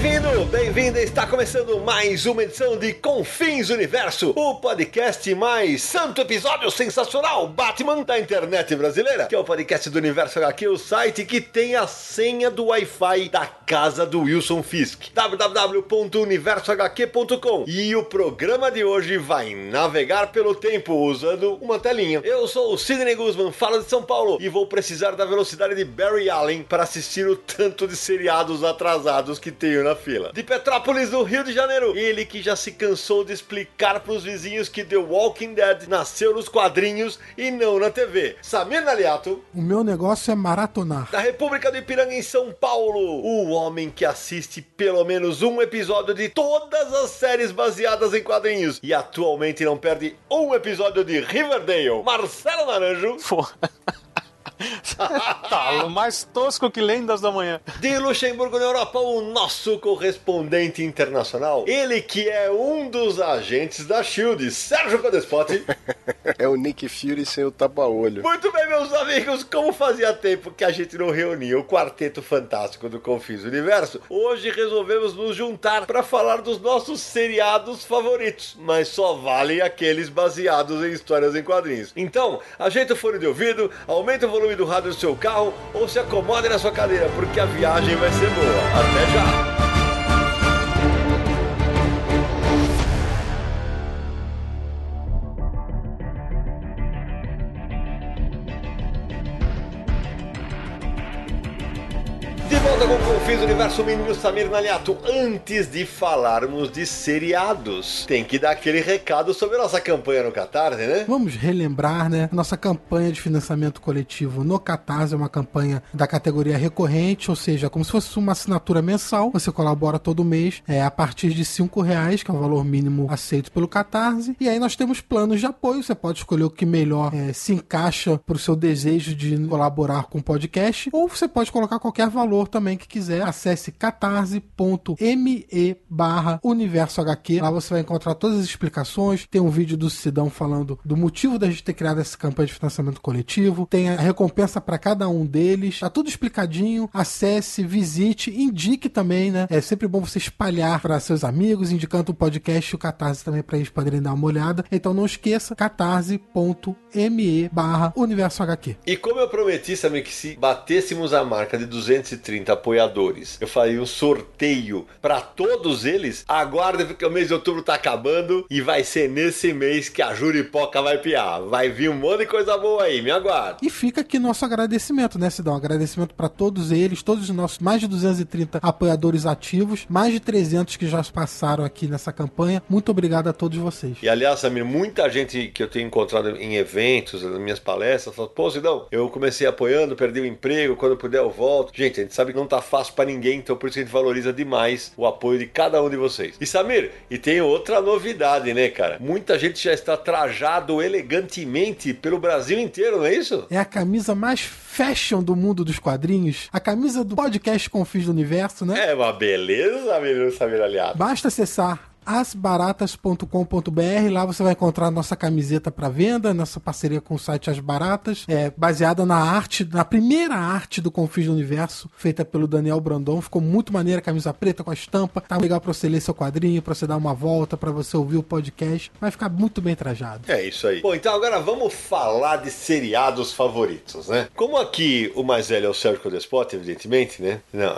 Bem-vindo, bem-vinda, está começando mais uma edição de Confins Universo, o podcast mais santo episódio sensacional Batman da internet brasileira, que é o podcast do Universo HQ, o site que tem a senha do Wi-Fi da casa do Wilson Fisk, www.universohq.com. E o programa de hoje vai navegar pelo tempo usando uma telinha. Eu sou o Sidney Guzman, falo de São Paulo e vou precisar da velocidade de Barry Allen para assistir o tanto de seriados atrasados que tenho na fila. De Petrópolis, no Rio de Janeiro, ele que já se cansou de explicar pros vizinhos que The Walking Dead nasceu nos quadrinhos e não na TV. Samir Naliato. O meu negócio é maratonar. Da República do Ipiranga em São Paulo, o homem que assiste pelo menos um episódio de todas as séries baseadas em quadrinhos e atualmente não perde um episódio de Riverdale. Marcelo Naranjo. Porra. tá, mais tosco que lendas da manhã. De Luxemburgo na Europa, o nosso correspondente internacional. Ele que é um dos agentes da SHIELD, Sérgio Codespotti. é o Nick Fury sem o tapa-olho. Muito bem, meus amigos, como fazia tempo que a gente não reunia o quarteto fantástico do Confis Universo, hoje resolvemos nos juntar para falar dos nossos seriados favoritos, mas só valem aqueles baseados em histórias em quadrinhos. Então, ajeita o fone de ouvido, aumenta o volume volume do rádio do seu carro ou se acomode na sua cadeira, porque a viagem vai ser boa. Até já! Volta com o Confins Universo Menino Samir Naliato. Antes de falarmos de seriados, tem que dar aquele recado sobre a nossa campanha no Catarse, né? Vamos relembrar, né? Nossa campanha de financiamento coletivo no Catarse é uma campanha da categoria recorrente, ou seja, como se fosse uma assinatura mensal. Você colabora todo mês é, a partir de cinco reais, que é o valor mínimo aceito pelo Catarse. E aí nós temos planos de apoio. Você pode escolher o que melhor é, se encaixa para o seu desejo de colaborar com o podcast, ou você pode colocar qualquer valor também que quiser, acesse catarse.me barra universo HQ. Lá você vai encontrar todas as explicações. Tem um vídeo do Sidão falando do motivo da gente ter criado essa campanha de financiamento coletivo. Tem a recompensa para cada um deles. Tá tudo explicadinho. Acesse, visite, indique também, né? É sempre bom você espalhar para seus amigos, indicando o podcast e o Catarse também para eles poderem dar uma olhada. Então não esqueça, catarse.me barra universo HQ. E como eu prometi, também que se batêssemos a marca de 230 apoiadores. Eu faria um sorteio para todos eles. Aguarde porque o mês de outubro tá acabando e vai ser nesse mês que a Juripoca vai piar. Vai vir um monte de coisa boa aí, me aguarde. E fica aqui nosso agradecimento, né, Sidão? Agradecimento para todos eles, todos os nossos mais de 230 apoiadores ativos, mais de 300 que já passaram aqui nessa campanha. Muito obrigado a todos vocês. E aliás, Samir, muita gente que eu tenho encontrado em eventos, nas minhas palestras, falou: pô, Sidão, eu comecei apoiando, perdi o emprego, quando puder eu volto. Gente, a gente sabe que não tá fácil para ninguém, então por isso a gente valoriza demais o apoio de cada um de vocês. E Samir, e tem outra novidade, né, cara? Muita gente já está trajado elegantemente pelo Brasil inteiro, não é isso? É a camisa mais fashion do mundo dos quadrinhos, a camisa do podcast Confis do Universo, né? É uma beleza, menino Samir Aliado. Basta acessar asbaratas.com.br. Lá você vai encontrar nossa camiseta para venda, nossa parceria com o site As Baratas, é, baseada na arte, na primeira arte do Confins do Universo, feita pelo Daniel Brandon. Ficou muito maneira, camisa preta com a estampa. Tá legal para você ler seu quadrinho, para você dar uma volta, para você ouvir o podcast. Vai ficar muito bem trajado. É isso aí. Bom, então agora vamos falar de seriados favoritos, né? Como aqui o mais velho é o Sérgio Codespot, evidentemente, né? Não.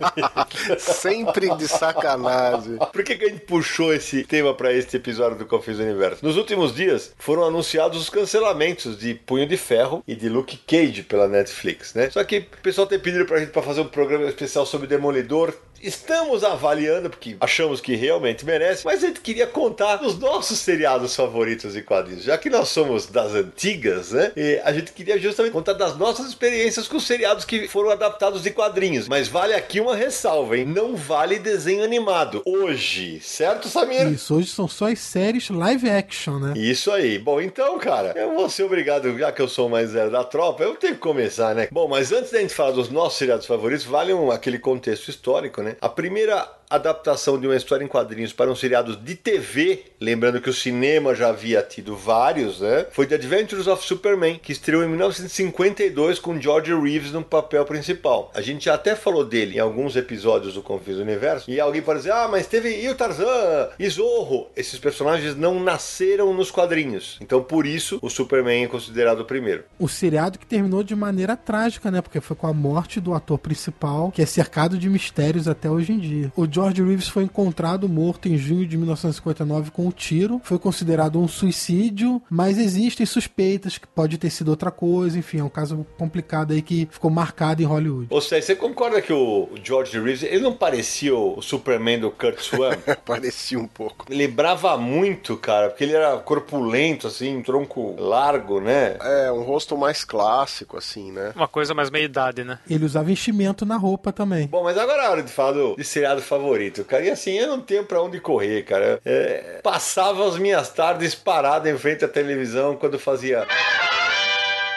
Sempre de sacanagem. Por que, que a gente puxou esse tema para este episódio do Confis Universo? Nos últimos dias foram anunciados os cancelamentos de Punho de Ferro e de Luke Cage pela Netflix, né? Só que o pessoal tem pedido pra gente para fazer um programa especial sobre Demolidor estamos avaliando, porque achamos que realmente merece, mas a gente queria contar os nossos seriados favoritos e quadrinhos. Já que nós somos das antigas, né? E a gente queria justamente contar das nossas experiências com os seriados que foram adaptados de quadrinhos. Mas vale aqui uma ressalva, hein? Não vale desenho animado. Hoje, certo, Samir? Isso, hoje são só as séries live action, né? Isso aí. Bom, então, cara, eu vou ser obrigado, já que eu sou mais zero da tropa, eu tenho que começar, né? Bom, mas antes da gente falar dos nossos seriados favoritos, vale um, aquele contexto histórico, né? A primeira adaptação de uma história em quadrinhos para um seriado de TV, lembrando que o cinema já havia tido vários, né? Foi The Adventures of Superman, que estreou em 1952 com George Reeves no papel principal. A gente já até falou dele em alguns episódios do Confins Universo, e alguém pode dizer, ah, mas teve e o Tarzan, e Zorro. Esses personagens não nasceram nos quadrinhos. Então, por isso, o Superman é considerado o primeiro. O seriado que terminou de maneira trágica, né? Porque foi com a morte do ator principal, que é cercado de mistérios até hoje em dia. O George Reeves foi encontrado morto em junho de 1959 com um tiro. Foi considerado um suicídio, mas existem suspeitas que pode ter sido outra coisa. Enfim, é um caso complicado aí que ficou marcado em Hollywood. Ou seja, você concorda que o George Reeves, ele não parecia o Superman do Kurt Swan? Parecia um pouco. Lembrava muito, cara, porque ele era corpulento, assim, um tronco largo, né? É, um rosto mais clássico, assim, né? Uma coisa mais meia-idade, né? Ele usava enchimento na roupa também. Bom, mas agora é a hora de falar do, de seriado favorito, cara. E assim, eu não tenho pra onde correr, cara. É, passava as minhas tardes parado em frente à televisão quando fazia.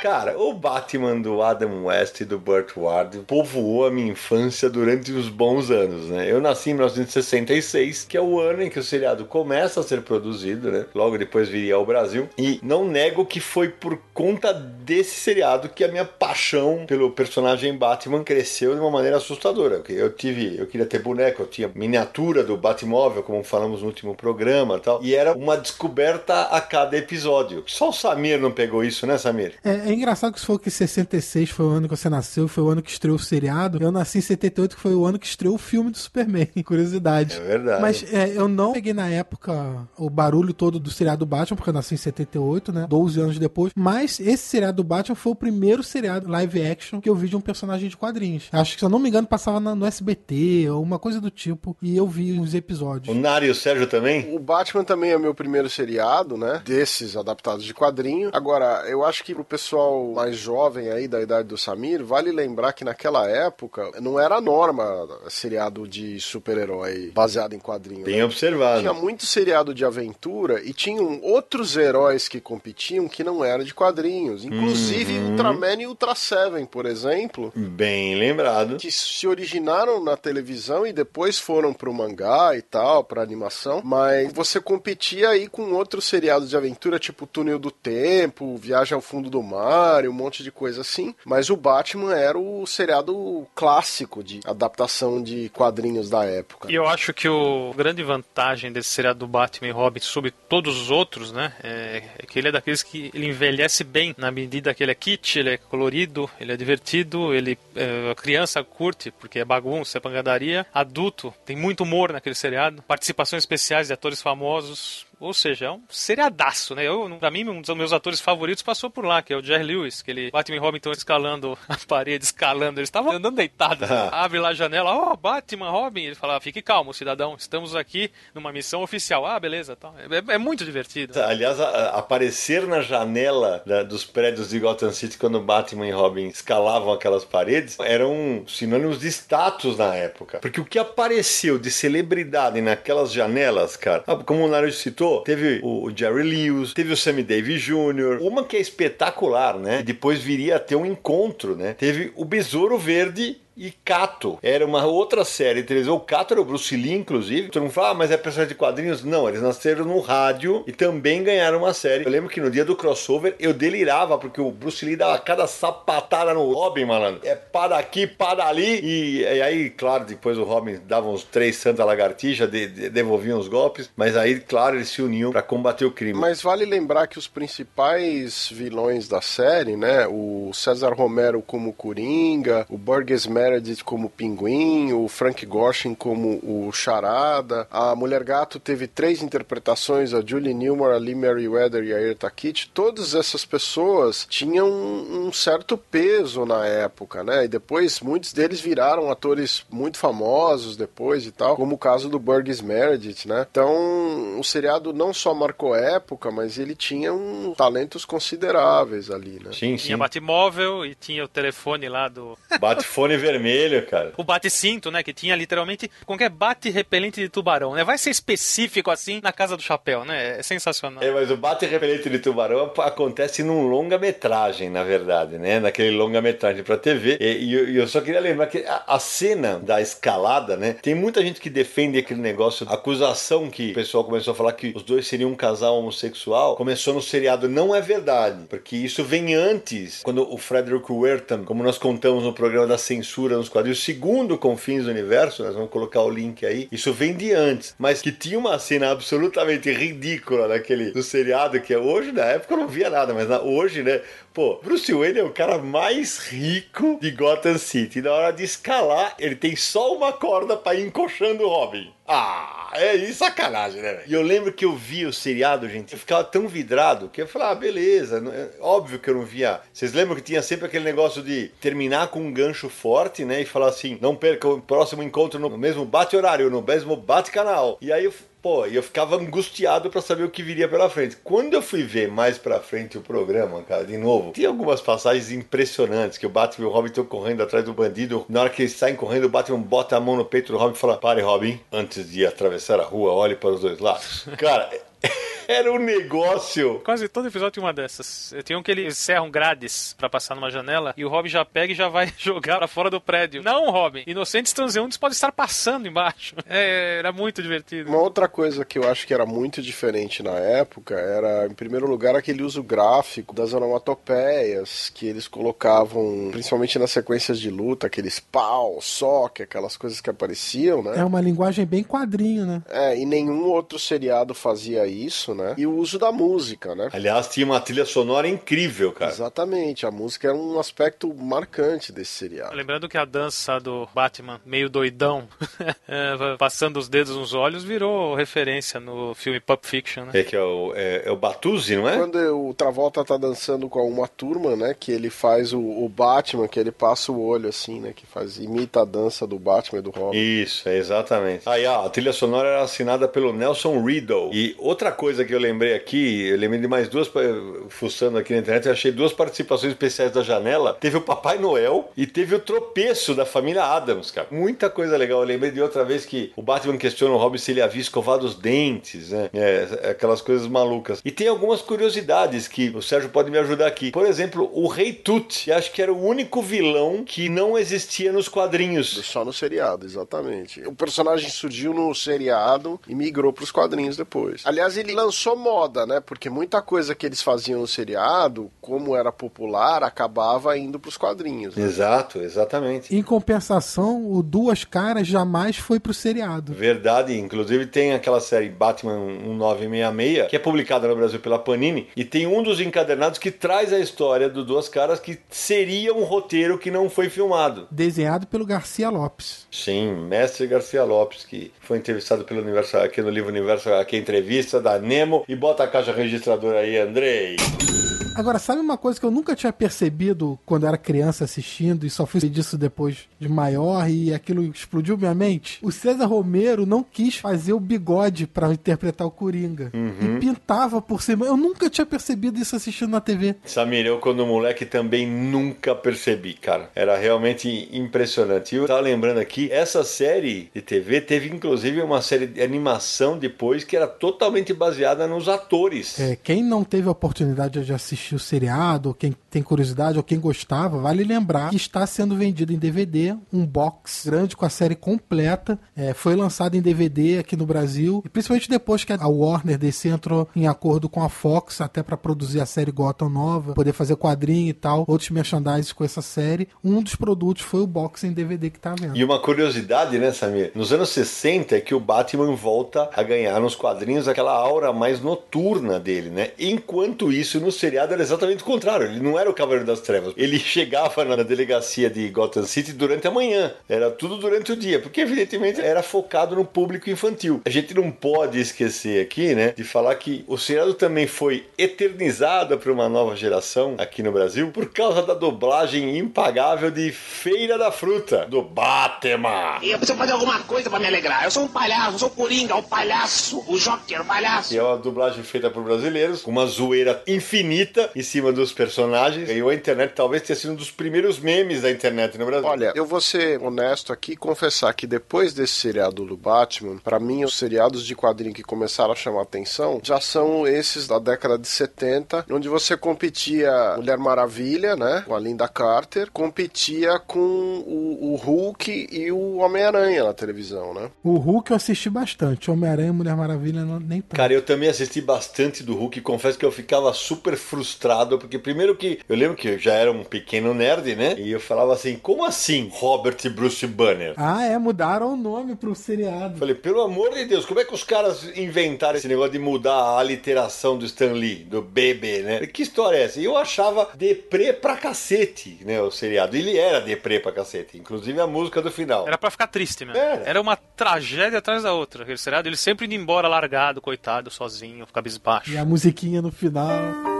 Cara, o Batman do Adam West e do Burt Ward povoou a minha infância durante uns bons anos, né? Eu nasci em 1966, que é o ano em que o seriado começa a ser produzido, né? Logo depois viria ao Brasil. E não nego que foi por conta desse seriado que a minha paixão pelo personagem Batman cresceu de uma maneira assustadora. Eu tive, eu queria ter boneco, eu tinha miniatura do Batmóvel, como falamos no último programa, tal. E era uma descoberta a cada episódio. Só o Samir não pegou isso, né, Samir? É, é engraçado que se for que 66 foi o ano que você nasceu, foi o ano que estreou o seriado. Eu nasci em 78, que foi o ano que estreou o filme do Superman. Curiosidade. É verdade. Mas é, eu não peguei na época o barulho todo do seriado Batman, porque eu nasci em 78, né? 12 anos depois. Mas esse seriado do Batman foi o primeiro seriado live action que eu vi de um personagem de quadrinhos. Acho que, se eu não me engano, passava na- no SBT ou uma coisa do tipo. E eu vi os episódios. O Nari e o Sérgio também? O Batman também é meu primeiro seriado, né? Desses adaptados de quadrinho. Agora, eu acho que pro pessoal mais jovem aí, da idade do Samir, vale lembrar que naquela época não era a norma seriado de super-herói baseado em quadrinho. Bem né? observado. Tinha muito seriado de aventura e tinham outros heróis que competiam que não eram de quadrinhos. Inclusive Ultraman e Ultra Seven, por exemplo, Bem lembrado. que se originaram na televisão e depois foram pro mangá e tal, pra animação, mas você competia aí com outros seriados de aventura, tipo Túnel do Tempo, Viagem ao Fundo do Mar, um monte de coisa assim, mas o Batman era o seriado clássico de adaptação de quadrinhos da época. E eu acho que o grande vantagem desse seriado do Batman e Robin sobre todos os outros, né, é é que ele é daqueles que ele envelhece bem na medida que ele é kit, ele é colorido, ele é divertido, ele é, a criança curte porque é bagunça, é pancadaria, adulto tem muito humor naquele seriado, participações especiais de atores famosos. Ou seja, é um seriadaço, né? Eu, pra mim, um dos meus atores favoritos passou por lá, que é o Jerry Lewis, que ele, Batman e Robin estão escalando a parede, escalando, eles estavam andando deitados. Abre lá a janela, ó, oh, Batman, Robin. Ele fala, fique calmo, cidadão, estamos aqui numa missão oficial. Ah, beleza, tá. É, é muito divertido. Aliás, a- a- aparecer na janela da- dos prédios de Gotham City quando Batman e Robin escalavam aquelas paredes eram sinônimos de status na época. Porque o que apareceu de celebridade naquelas janelas, cara, ah, como o Naruto citou, teve o Jerry Lewis, teve o Sammy Davis Jr., uma que é espetacular, né? E depois viria a ter um encontro, né? Teve o Besouro Verde e Cato. Era uma outra série televisão. O Cato era o Bruce Lee, inclusive. Todo mundo fala, ah, mas é personagem de quadrinhos? Não, eles nasceram no rádio e também ganharam uma série. Eu lembro que no dia do crossover eu delirava, porque o Bruce Lee dava cada sapatada no Robin, malandro. É para daqui, para ali. E, e aí, claro, depois o Robin dava uns três santa lagartixa, de, de, devolvia os golpes. Mas aí, claro, eles se uniam para combater o crime. Mas vale lembrar que os principais vilões da série, né? O César Romero como Coringa, o Burgess Meredith como Pinguim, o Frank Gorshin como o Charada. A Mulher Gato teve três interpretações, a Julie Newmar, a Lee Meriwether e a Erta Kitt. Todas essas pessoas tinham um, um certo peso na época, né? E depois muitos deles viraram atores muito famosos depois e tal, como o caso do Burgess Meredith, né? Então, o seriado não só marcou época, mas ele tinha um talentos consideráveis ali, né? Sim, sim. Tinha batimóvel e tinha o telefone lá do. Bate-fone vermelho, cara. O bate-cinto, né? Que tinha literalmente qualquer bate repelente de tubarão, né? Vai ser específico assim na casa do chapéu, né? É sensacional. É, mas o bate repelente de tubarão acontece num longa-metragem, na verdade, né? Naquele longa-metragem pra TV. E, e eu, eu só queria lembrar que a, a cena da escalada, né? Tem muita gente que defende aquele negócio, a acusação que o pessoal começou a falar que os dois seriam um casal homossexual, começou no seriado. Não é verdade, porque isso vem antes, quando o Frederick Wertham, como nós contamos no programa da censura nos quadrinhos, segundo Confins do Universo, nós vamos colocar o link aí, isso vem de antes, mas que tinha uma cena absolutamente ridícula naquele do seriado, que hoje, na época, eu não via nada, mas na, hoje, né, Pô, Bruce Wayne é o cara mais rico de Gotham City. Na hora de escalar, ele tem só uma corda pra ir encoxando o Robin. Ah, é sacanagem, né? E eu lembro que eu vi o seriado, gente, eu ficava tão vidrado que eu falava, ah, beleza, é, óbvio que eu não via. Vocês lembram que tinha sempre aquele negócio de terminar com um gancho forte, né? E falar assim, não perca o próximo encontro no mesmo bate-horário, no mesmo bate-canal. E aí eu Pô, e eu ficava angustiado para saber o que viria pela frente. Quando eu fui ver mais pra frente o programa, cara, de novo, tem algumas passagens impressionantes que o Batman e o Robin estão correndo atrás do bandido. Na hora que eles saem correndo, o Batman bota a mão no peito do Robin e fala: Pare, Robin, antes de atravessar a rua, olhe para os dois lados. Cara. Era um negócio. Quase todo episódio tem uma dessas. Tem um que eles serram grades para passar numa janela e o Robin já pega e já vai jogar pra fora do prédio. Não, Robin. Inocentes transeuntes podem estar passando embaixo. É, era muito divertido. Uma outra coisa que eu acho que era muito diferente na época era, em primeiro lugar, aquele uso gráfico das onomatopeias que eles colocavam, principalmente nas sequências de luta, aqueles pau, soque, aquelas coisas que apareciam, né? É uma linguagem bem quadrinho, né? É, e nenhum outro seriado fazia isso, né? E o uso da música, né? Aliás, tinha uma trilha sonora incrível, cara. Exatamente, a música era um aspecto marcante desse seriado. Lembrando que a dança do Batman, meio doidão, passando os dedos nos olhos, virou referência no filme Pulp Fiction, né? É que é o, é, é o Batuzzi, não é? Quando o Travolta tá dançando com uma turma, né? Que ele faz o, o, Batman, que ele passa o olho assim, né? Que faz, imita a dança do Batman e do Robin. Isso, exatamente. Aí, a trilha sonora era assinada pelo Nelson Riddle. E outra coisa que eu lembrei aqui, eu lembrei de mais duas, fuçando aqui na internet, eu achei duas participações especiais da janela. Teve o Papai Noel e teve o tropeço da família Adams, cara. Muita coisa legal. Eu lembrei de outra vez que o Batman questiona o Robin se ele havia escovado os dentes, né? É, aquelas coisas malucas. E tem algumas curiosidades que o Sérgio pode me ajudar aqui. Por exemplo, o Rei Tut, acho que era o único vilão que não existia nos quadrinhos. Só no seriado, exatamente. O personagem surgiu no seriado e migrou para os quadrinhos depois. Aliás, ele lançou moda, né? Porque muita coisa que eles faziam no seriado, como era popular, acabava indo para os quadrinhos. Né? Exato, exatamente. Em compensação, o Duas Caras jamais foi pro seriado. Verdade, inclusive tem aquela série Batman 1966, que é publicada no Brasil pela Panini, e tem um dos encadernados que traz a história do Duas Caras que seria um roteiro que não foi filmado. Desenhado pelo Garcia Lopes. Sim, mestre Garcia Lopes, que foi entrevistado pelo Universo, aqui no livro Universo, aqui entrevista da E bota a caixa registradora aí, Andrei. Agora, sabe uma coisa que eu nunca tinha percebido quando era criança assistindo e só fui disso depois de maior e aquilo explodiu minha mente? O César Romero não quis fazer o bigode para interpretar o Coringa uhum. e pintava por cima. Eu nunca tinha percebido isso assistindo na TV. Samir, eu quando moleque também nunca percebi, cara. Era realmente impressionante. E eu tava lembrando aqui, essa série de TV teve inclusive uma série de animação depois que era totalmente baseada nos atores. É, quem não teve a oportunidade de assistir assistir o seriado, quem tem curiosidade, ou quem gostava, vale lembrar que está sendo vendido em DVD, um box grande com a série completa. É, foi lançado em DVD aqui no Brasil, e principalmente depois que a Warner DC entrou em acordo com a Fox, até para produzir a série Gotham nova, poder fazer quadrinho e tal, outros merchandising com essa série. Um dos produtos foi o box em DVD que tá vendo. E uma curiosidade, né, Samir? Nos anos 60 é que o Batman volta a ganhar nos quadrinhos aquela aura mais noturna dele, né? Enquanto isso, no seriado era exatamente o contrário. Ele não era era o Cavaleiro das Trevas. Ele chegava na delegacia de Gotham City durante a manhã. Era tudo durante o dia, porque evidentemente era focado no público infantil. A gente não pode esquecer aqui, né, de falar que o seriado também foi eternizado para uma nova geração aqui no Brasil por causa da dublagem impagável de Feira da Fruta, do Batman. E eu preciso fazer alguma coisa pra me alegrar. Eu sou um palhaço, eu sou o Coringa, o palhaço, o Joker, o palhaço. Que é uma dublagem feita por brasileiros, com uma zoeira infinita em cima dos personagens. Ganhou a internet, talvez tenha sido um dos primeiros memes da internet no Brasil. Olha, eu vou ser honesto aqui e confessar que depois desse seriado do Batman, pra mim os seriados de quadrinho que começaram a chamar atenção já são esses da década de 70, onde você competia Mulher Maravilha, né, com a Linda Carter, competia com o, o Hulk e o Homem-Aranha na televisão, né? O Hulk eu assisti bastante. Homem-Aranha e Mulher Maravilha não, nem tanto. Cara, eu também assisti bastante do Hulk e confesso que eu ficava super frustrado, porque primeiro que eu lembro que eu já era um pequeno nerd, né? E eu falava assim, como assim Robert e Bruce Banner? Ah, é, mudaram o nome pro seriado. Falei, pelo amor de Deus, como é que os caras inventaram esse negócio de mudar a aliteração do Stan Lee, do BB, né? Que história é essa? E eu achava deprê pra cacete, né, o seriado. Ele era deprê pra cacete, inclusive a música do final. Era pra ficar triste mesmo. Era. Era uma tragédia atrás da outra. Aquele seriado, ele sempre indo embora largado, coitado, sozinho, ficar bisbaixo. E a musiquinha no final.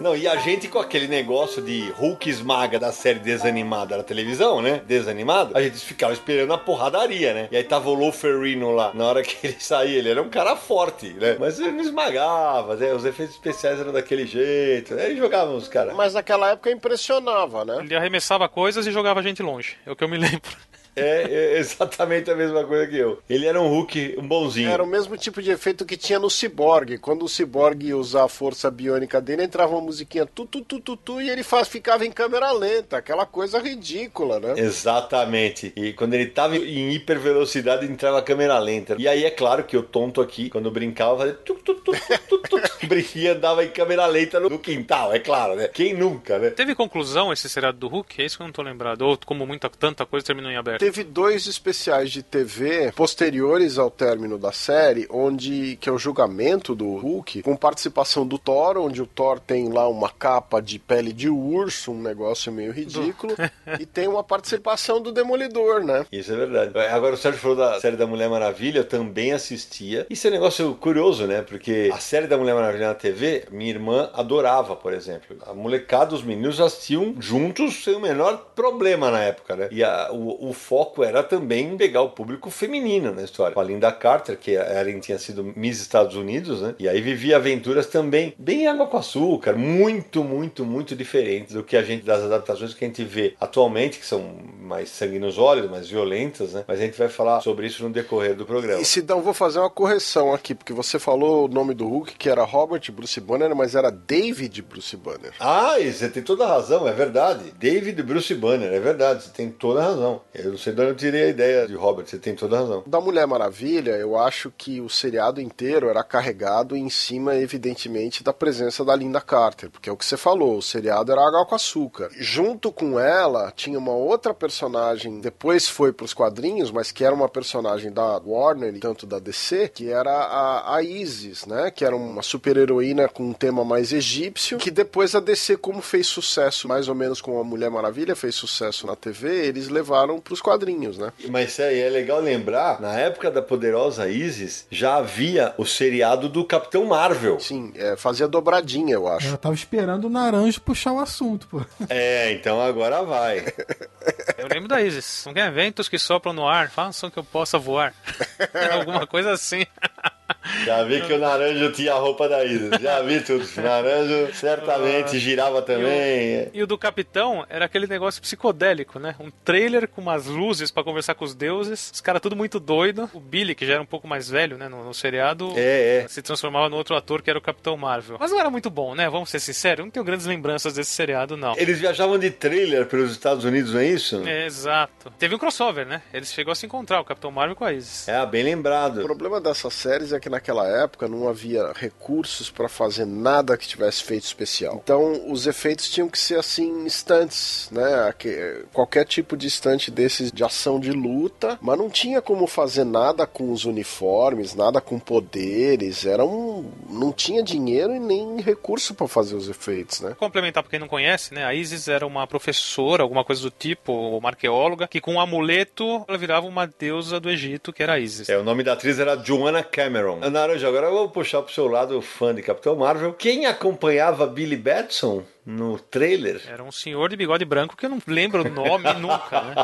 Não, e a gente com aquele negócio de Hulk esmaga da série desanimada na televisão, né? Desanimado, a gente ficava esperando a porradaria, né? E aí tava o Lou Ferrino lá, na hora que ele saía, ele era um cara forte, né? Mas ele não esmagava, né? os efeitos especiais eram daquele jeito, aí jogavam os caras. Mas naquela época impressionava, né? Ele arremessava coisas e jogava a gente longe. É o que eu me lembro. É, é exatamente a mesma coisa que eu. Ele era um Hulk, um bonzinho. Era o mesmo tipo de efeito que tinha no Cyborg. Quando o Cyborg ia usar a força biônica dele, entrava uma musiquinha tu, tu, tu, tu, tu e ele faz, ficava em câmera lenta. Aquela coisa ridícula, né? Exatamente. E quando ele tava em hipervelocidade, entrava a câmera lenta. E aí é claro que o tonto aqui, quando brincava, fazia tu, tu, tu, tu, tu, tu. Brinquia, andava em câmera lenta no quintal, é claro, né? Quem nunca, né? Teve conclusão esse seriado do Hulk? É isso que eu não tô lembrado. Ou como muita, tanta coisa terminou em aberto. Teve dois especiais de TV posteriores ao término da série, onde que é o julgamento do Hulk, com participação do Thor, onde o Thor tem lá uma capa de pele de urso, um negócio meio ridículo, e tem uma participação do Demolidor, né? Isso é verdade. Agora o Sérgio falou da série da Mulher Maravilha, eu também assistia. Isso é um negócio curioso, né? Porque a série da Mulher Maravilha na TV, minha irmã adorava, por exemplo. A molecada, os meninos assistiam juntos sem o menor problema na época, né? E a, o, o foco era também pegar o público feminino na história. Com a Linda Carter, que a Ellen tinha sido Miss Estados Unidos, né? E aí vivia aventuras também bem água com açúcar, muito, muito, muito diferentes do que a gente, das adaptações que a gente vê atualmente, que são mais sangue nos olhos, mais violentas, né? Mas a gente vai falar sobre isso no decorrer do programa. E Sidão, vou fazer uma correção aqui, porque você falou o nome do Hulk, que era Robert Bruce Banner, mas era David Bruce Banner. Ah, você tem toda a razão, é verdade. David Bruce Banner, é verdade, você tem toda a razão. Eu não sei de onde eu tirei a ideia de Robert, você tem toda a razão. Da Mulher Maravilha, eu acho que o seriado inteiro era carregado em cima, evidentemente, da presença da Linda Carter, porque é o que você falou, o seriado era água com açúcar. Junto com ela, tinha uma outra personagem, depois foi pros quadrinhos, mas que era uma personagem da Warner, tanto da DC, que era a, a Isis, né? Que era uma super-heroína com um tema mais egípcio, que depois a DC, como fez sucesso, mais ou menos como a Mulher Maravilha fez sucesso na TV, eles levaram pros quadrinhos, né? Mas é, é legal lembrar, na época da poderosa Isis, já havia o seriado do Capitão Marvel. Sim, é, fazia dobradinha, eu acho. Eu tava esperando o Naranjo puxar o assunto, pô. É, então agora vai. Eu lembro da Isis. Não quer ventos que sopram no ar, façam que eu possa voar. Alguma coisa assim. Já vi que o Naranjo tinha a roupa da Isis. Já vi tudo. O Naranjo certamente girava também. E o do Capitão era aquele negócio psicodélico, né? Um trailer com umas luzes pra conversar com os deuses. Os caras tudo muito doido. O Billy, que já era um pouco mais velho, né? No, no seriado, É, é. se transformava no outro ator que era o Capitão Marvel. Mas não era muito bom, né? Vamos ser sinceros. Eu não tenho grandes lembranças desse seriado, não. Eles viajavam de trailer pelos Estados Unidos, não é isso? É, Exato. Teve um crossover, né? Eles chegou a se encontrar, o Capitão Marvel com a Isis. É, bem lembrado. O problema dessas séries é que que naquela época não havia recursos para fazer nada que tivesse feito especial. Então os efeitos tinham que ser assim instantes, né? Qualquer tipo de instante desses de ação de luta, mas não tinha como fazer nada com os uniformes, nada com poderes, era um não tinha dinheiro e nem recurso para fazer os efeitos, né? Complementar para quem não conhece, né? A Isis era uma professora, alguma coisa do tipo, uma arqueóloga, que com um amuleto ela virava uma deusa do Egito, que era a Isis. É, o nome da atriz era Joanna Cameron. Naranja, agora eu vou puxar pro seu lado fã de Capitão Marvel. Quem acompanhava Billy Batson no trailer. Era um senhor de bigode branco que eu não lembro o nome nunca, né?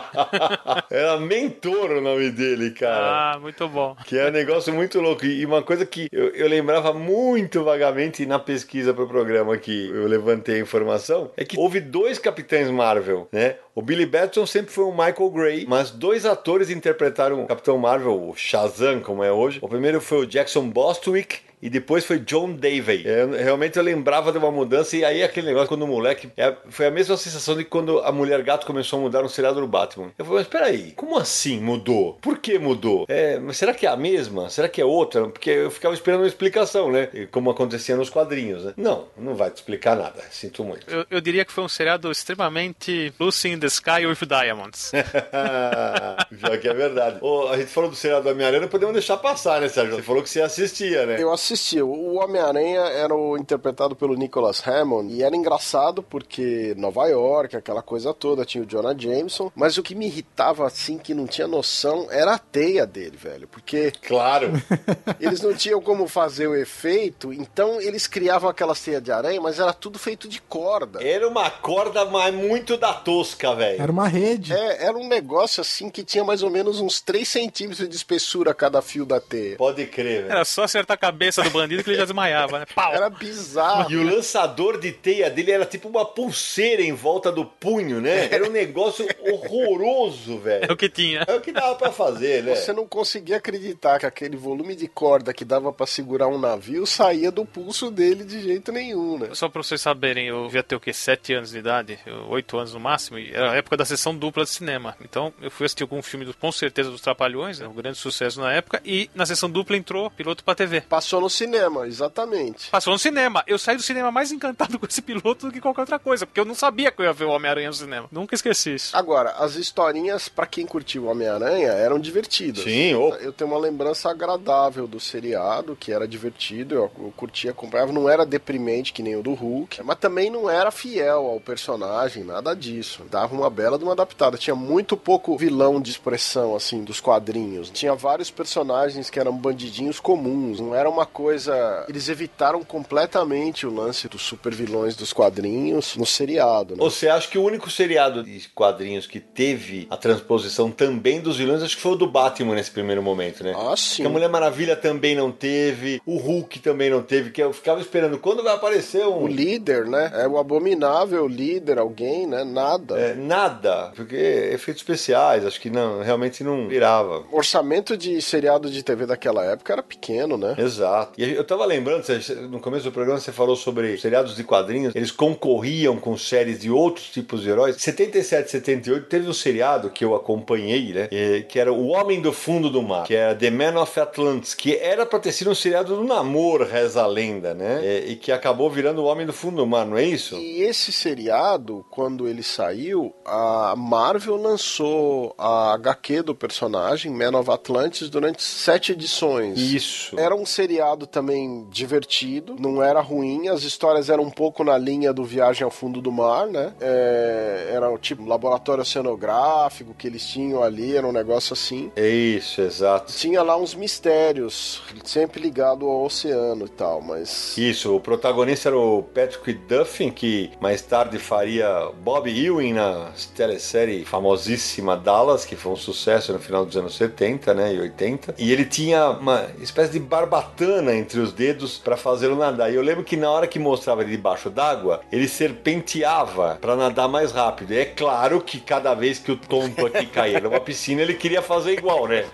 Era Mentor o nome dele, cara. Ah, muito bom. Que é um negócio muito louco. E uma coisa que eu, eu lembrava muito vagamente na pesquisa pro programa que eu levantei a informação é que houve dois Capitães Marvel, né? O Billy Batson sempre foi o Michael Gray, mas dois atores interpretaram o Capitão Marvel, o Shazam, como é hoje. O primeiro foi o Jackson Bostwick e depois foi John Davey. É, realmente eu lembrava de uma mudança e aí aquele negócio quando o moleque. É, foi a mesma sensação de quando a Mulher Gato começou a mudar no seriado do Batman. Eu falei, mas peraí, como assim mudou? Por que mudou? É, mas será que é a mesma? Será que é outra? Porque eu ficava esperando uma explicação, né? Como acontecia nos quadrinhos, né? Não, não vai te explicar nada. Sinto muito. Eu, eu diria que foi um seriado extremamente Lucy in the Sky with Diamonds. Já que é verdade. Oh, a gente falou do seriado do Homem-Aranha, podemos deixar passar, né, Sérgio? Você falou que você assistia, né? Eu assistia. O Homem-Aranha era o interpretado pelo Nicholas Hammond e era engraçado porque Nova York, aquela coisa toda, tinha o Jonah Jameson, mas o que me irritava assim, que não tinha noção, era a teia dele, velho, porque... Claro! eles não tinham como fazer o efeito, então eles criavam aquelas teias de aranha, mas era tudo feito de corda. Era uma corda, mas muito da tosca, velho. Era uma rede. É, era um negócio assim que tinha mais ou menos uns 3 centímetros de espessura cada fio da teia. Pode crer, velho. Era só acertar a cabeça do bandido que ele já desmaiava, né? Pau! Era bizarro. E o lançador de teia dele era tipo uma pulseira em volta do punho, né? Era um negócio horroroso, velho. É o que tinha. É o que dava pra fazer, né? Você não conseguia acreditar que aquele volume de corda que dava para segurar um navio saía do pulso dele de jeito nenhum, né? Só pra vocês saberem, eu devia ter o quê? 7 anos de idade? 8 anos no máximo? Era a época da sessão dupla de cinema. Então eu fui assistir algum filme, do, com certeza, dos Trapalhões, né? um grande sucesso na época, e na sessão dupla entrou piloto pra TV. Passou no cinema, exatamente. Passou no cinema. Eu saí do cinema mais encantado com esse piloto do que qualquer outra coisa, porque eu não sabia que eu ia ver o Homem-Aranha no cinema. Nunca esqueci isso. Agora, as historinhas, para quem curtiu o Homem-Aranha, eram divertidas. Sim, oh. Eu tenho uma lembrança agradável do seriado, que era divertido, eu, eu curtia, acompanhava, não era deprimente que nem o do Hulk, mas também não era fiel ao personagem, nada disso. Dava uma bela de uma adaptada. Tinha muito pouco vilão de expressão, assim, dos quadrinhos. Tinha vários personagens que eram bandidinhos comuns, não era uma coisa. Eles evitaram completamente o lance dos super vilões dos quadrinhos no seriado. Né? Você acha que o único seriado de quadrinhos que teve a transposição também dos vilões, acho que foi o do Batman nesse primeiro momento, né? Ah, sim. Que a Mulher Maravilha também não teve, o Hulk também não teve, que eu ficava esperando quando vai aparecer um. O líder, né? É o abominável líder, alguém, né? Nada. É, nada. Porque efeitos especiais, acho que não, realmente não virava. O orçamento de seriado de TV daquela época era pequeno, né? Exato. E eu tava lembrando, no começo do programa você falou sobre seriados de quadrinhos, eles concorriam com séries de outros tipos de heróis. 77, 78 teve um seriado que eu acompanhei, né? Que era O Homem do Fundo do Mar, que era The Man of Atlantis, que era pra ter sido um seriado do Namor, reza a lenda, né? E que acabou virando O Homem do Fundo do Mar, não é isso? E esse seriado, quando ele saiu, a Marvel lançou a HQ do personagem, Man of Atlantis, durante sete edições. Isso. Era um seriado também divertido, não era ruim, as histórias eram um pouco na linha do Viagem ao Fundo do Mar, né? É, era o tipo laboratório oceanográfico que eles tinham ali, era um negócio assim. Isso, exato. Tinha lá uns mistérios, sempre ligado ao oceano e tal, mas. Isso, o protagonista era o Patrick Duffin, que mais tarde faria Bob Ewing na telesérie famosíssima Dallas, que foi um sucesso no final dos anos 70, né, e 80. E ele tinha uma espécie de barbatana entre os dedos para fazê-lo nadar. E eu lembro que na hora que mostrava ele debaixo d'água, ele serpenteava para nadar mais rápido. E é claro que cada vez que o tonto aqui caía numa piscina, ele queria fazer igual, né?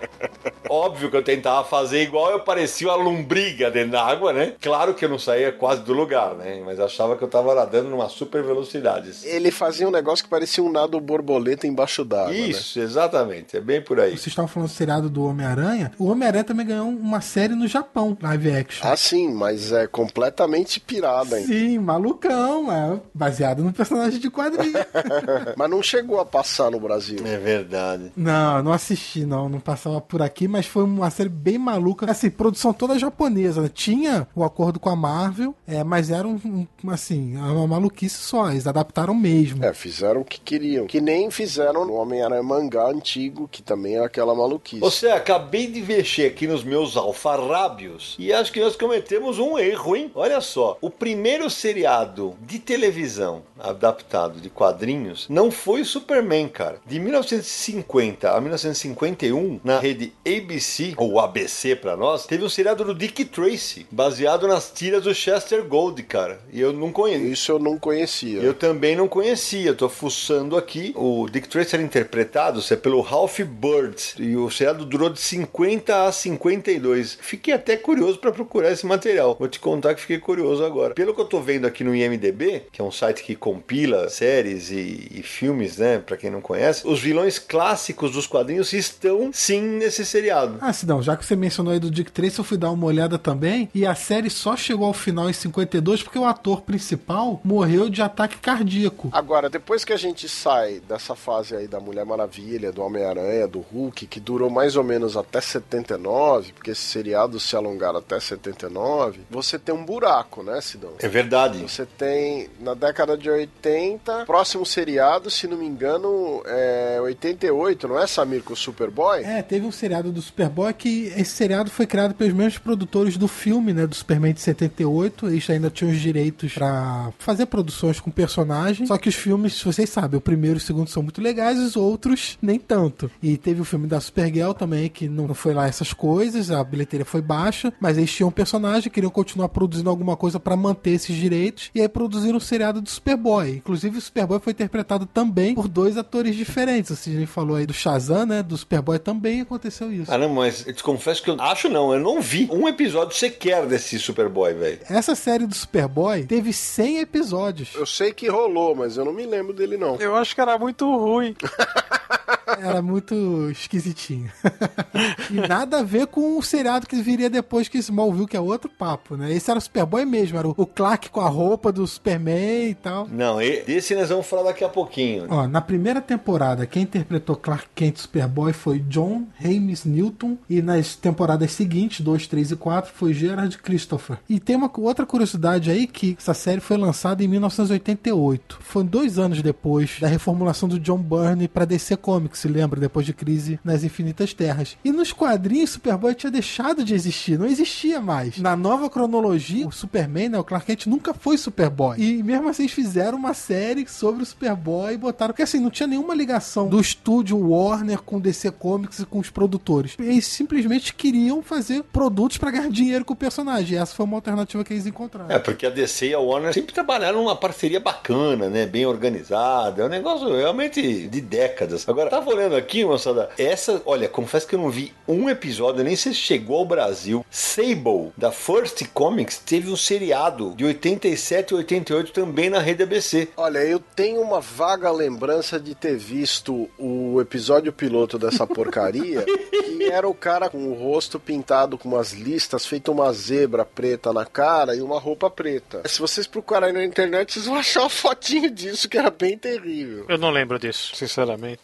Óbvio que eu tentava fazer igual, eu parecia uma lombriga dentro da água, né? Claro que eu não saía quase do lugar, né? Mas achava que eu tava nadando numa super velocidade. Ele fazia um negócio que parecia um nado borboleta embaixo d'água. né? Isso, exatamente. É bem por aí. Vocês estavam falando do seriado do Homem-Aranha. O Homem-Aranha também ganhou uma série no Japão, live action. Ah, sim, mas é completamente pirada, hein? Sim, malucão, é baseado no personagem de quadrinho. mas não chegou a passar no Brasil. É verdade. não, não assisti, não. Não passava por aqui, mas foi uma série bem maluca. Assim, produção toda japonesa. né? Tinha o acordo com a Marvel, é, mas era um, um, assim, uma maluquice só. Eles adaptaram mesmo. É, fizeram o que queriam. Que nem fizeram no Homem-Aranha mangá antigo, que também é aquela maluquice. Você, acabei de mexer aqui nos meus alfarrábios e acho que nós cometemos um erro, hein? Olha só, o primeiro seriado de televisão adaptado de quadrinhos não foi o Superman, cara. De 1950 a 1951, na rede ABC, ou ABC pra nós, teve um seriado do Dick Tracy, baseado nas tiras do Chester Gold, cara. E eu não conheço. Isso eu não conhecia. Eu também não conhecia, tô fuçando aqui. O Dick Tracy era interpretado é pelo Ralph Bird e o seriado durou de 50 a 52. Fiquei até curioso para procurar esse material. Vou te contar que fiquei curioso agora. Pelo que eu tô vendo aqui no IMDb, que é um site que compila séries e, e filmes, né, para quem não conhece, os vilões clássicos dos quadrinhos estão sim nesse seriado. Ah, Sidão, já que você mencionou aí do Dick Tracy, eu fui dar uma olhada também. E a série só chegou ao final em 52 porque o ator principal morreu de ataque cardíaco. Agora, depois que a gente sai dessa fase aí da Mulher Maravilha, do Homem-Aranha, do Hulk, que durou mais ou menos até 79, porque esses seriados se alongaram até 79, você tem um buraco, né, Sidão? É verdade. Você tem, na década de 80, próximo seriado, se não me engano, é 88, não é, Samir, com o Superboy? É, teve um seriado do Superboy que esse seriado foi criado pelos mesmos produtores do filme, né, do Superman de 78. Eles ainda tinham os direitos pra fazer produções com personagens. Só que os filmes, vocês sabem, o primeiro e o segundo são muito legais, os outros nem tanto. E teve o filme da Supergirl também, que não foi lá essas coisas, a bilheteria foi baixa, mas eles tinham um personagem, queriam continuar produzindo alguma coisa pra manter esses direitos, e aí produziram o seriado do Superboy. Inclusive, o Superboy foi interpretado também por dois atores diferentes. O Sidney falou aí do Shazam, né? Do Superboy também aconteceu isso. Ah, não, mas eu te confesso que eu acho não, eu não vi um episódio sequer desse Superboy, velho. Essa série do Superboy teve 100 episódios. Eu sei que rolou, mas eu não me lembro dele, não. Eu acho que era muito ruim. Era muito esquisitinho. e nada a ver com o seriado que viria depois que Smallville, que é outro papo, né? Esse era o Superboy mesmo, era o Clark com a roupa do Superman e tal. Não, desse nós vamos falar daqui a pouquinho. Ó, na primeira temporada, quem interpretou Clark Kent Superboy foi John James Newton. E nas temporadas seguintes, 2, 3 e 4, foi Gerard Christopher. E tem uma outra curiosidade aí que essa série foi lançada em 1988. Foi dois anos depois da reformulação do John Byrne para DC Comics, se lembra? Depois de Crise nas Infinitas Terras. E nos quadrinhos, Superboy tinha deixado de existir, não existia mais. Na nova cronologia, o Superman, né, o Clark Kent, nunca foi Superboy. E mesmo assim, eles fizeram uma série sobre o Superboy e botaram. Porque assim, não tinha nenhuma ligação do estúdio Warner com DC Comics e com os produtores. Eles simplesmente queriam fazer produtos para ganhar dinheiro com o personagem. Essa foi uma alternativa que eles encontraram. É, porque a DC e a Warner sempre trabalharam numa parceria bacana, né? Bem organizada. É um negócio realmente de décadas. Agora, tava olhando aqui, moçada, essa, olha, confesso que eu não vi um episódio, nem sei se chegou ao Brasil. Sable, da First Comics, teve um seriado de 87 e 88 também na rede ABC. Olha, eu tenho uma vaga lembrança de ter visto o episódio piloto dessa porcaria, que era o cara com o rosto pintado com umas listas, feito uma zebra preta na cara e uma roupa preta. Se vocês procurarem na internet, vocês vão achar uma fotinho disso que era bem terrível. Eu não lembro disso, sinceramente.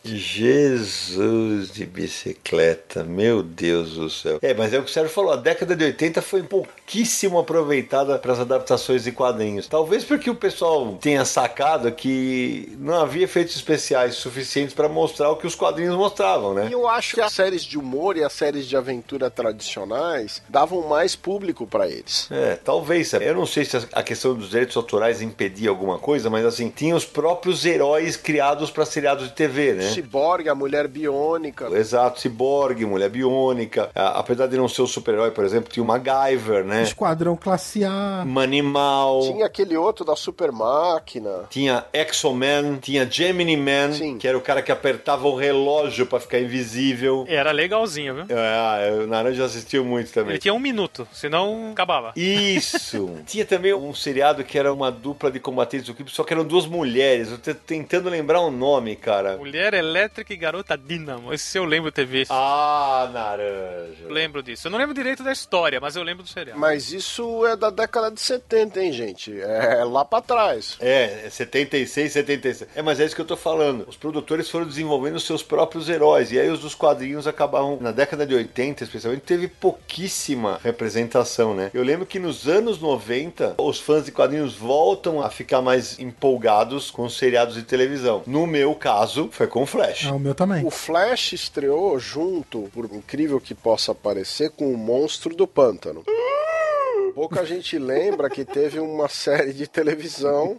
Jesus de bicicleta, meu Deus do céu. É, mas é o que o Sérgio falou, a década de 80 foi pouquíssimo aproveitada para as adaptações de quadrinhos. Talvez porque o pessoal tenha sacado que não havia efeitos especiais suficientes para mostrar o que os quadrinhos mostravam, né? E eu acho que as séries de humor e as séries de aventura tradicionais davam mais público pra eles. É, talvez. Eu não sei se a questão dos direitos autorais impedia alguma coisa, mas assim, tinha os próprios heróis criados para seriados de TV, né? Cyborg a mulher biônica. Exato, Cyborg, Mulher Biônica. Apesar de não ser o super-herói, por exemplo, tinha o MacGyver, né? Esquadrão Classe A. Manimal. Tinha aquele outro da Super Máquina. Tinha Exo-Man, tinha Gemini Man, Sim. que era o cara que apertava o relógio pra ficar invisível. Era legalzinho, viu? É, o Naranja assistiu muito também. Ele tinha um minuto, senão acabava. Isso! Tinha também um seriado que era uma dupla de combatentes do crime, só que eram duas mulheres. Eu tô tentando lembrar o nome, cara. Mulher Elétrica e Garota Dínamo. Esse eu lembro ter visto. Ah, Naranja. Lembro disso. Eu não lembro direito da história, mas eu lembro do seriado. Mas isso é da década de 70, hein, gente? É lá pra trás. É, é 76, 77. É, mas é isso que eu tô falando. Os produtores foram desenvolvendo seus próprios heróis. E aí os dos quadrinhos acabavam, na década de 80, especialmente, teve pouquíssima representação, né? Eu lembro que nos anos 90, os fãs de quadrinhos voltam a ficar mais empolgados com os seriados de televisão. No meu caso, foi com Flash. É o meu também. O Flash estreou junto, por incrível que possa parecer, com o Monstro do Pântano. Pouca gente lembra que teve uma série de televisão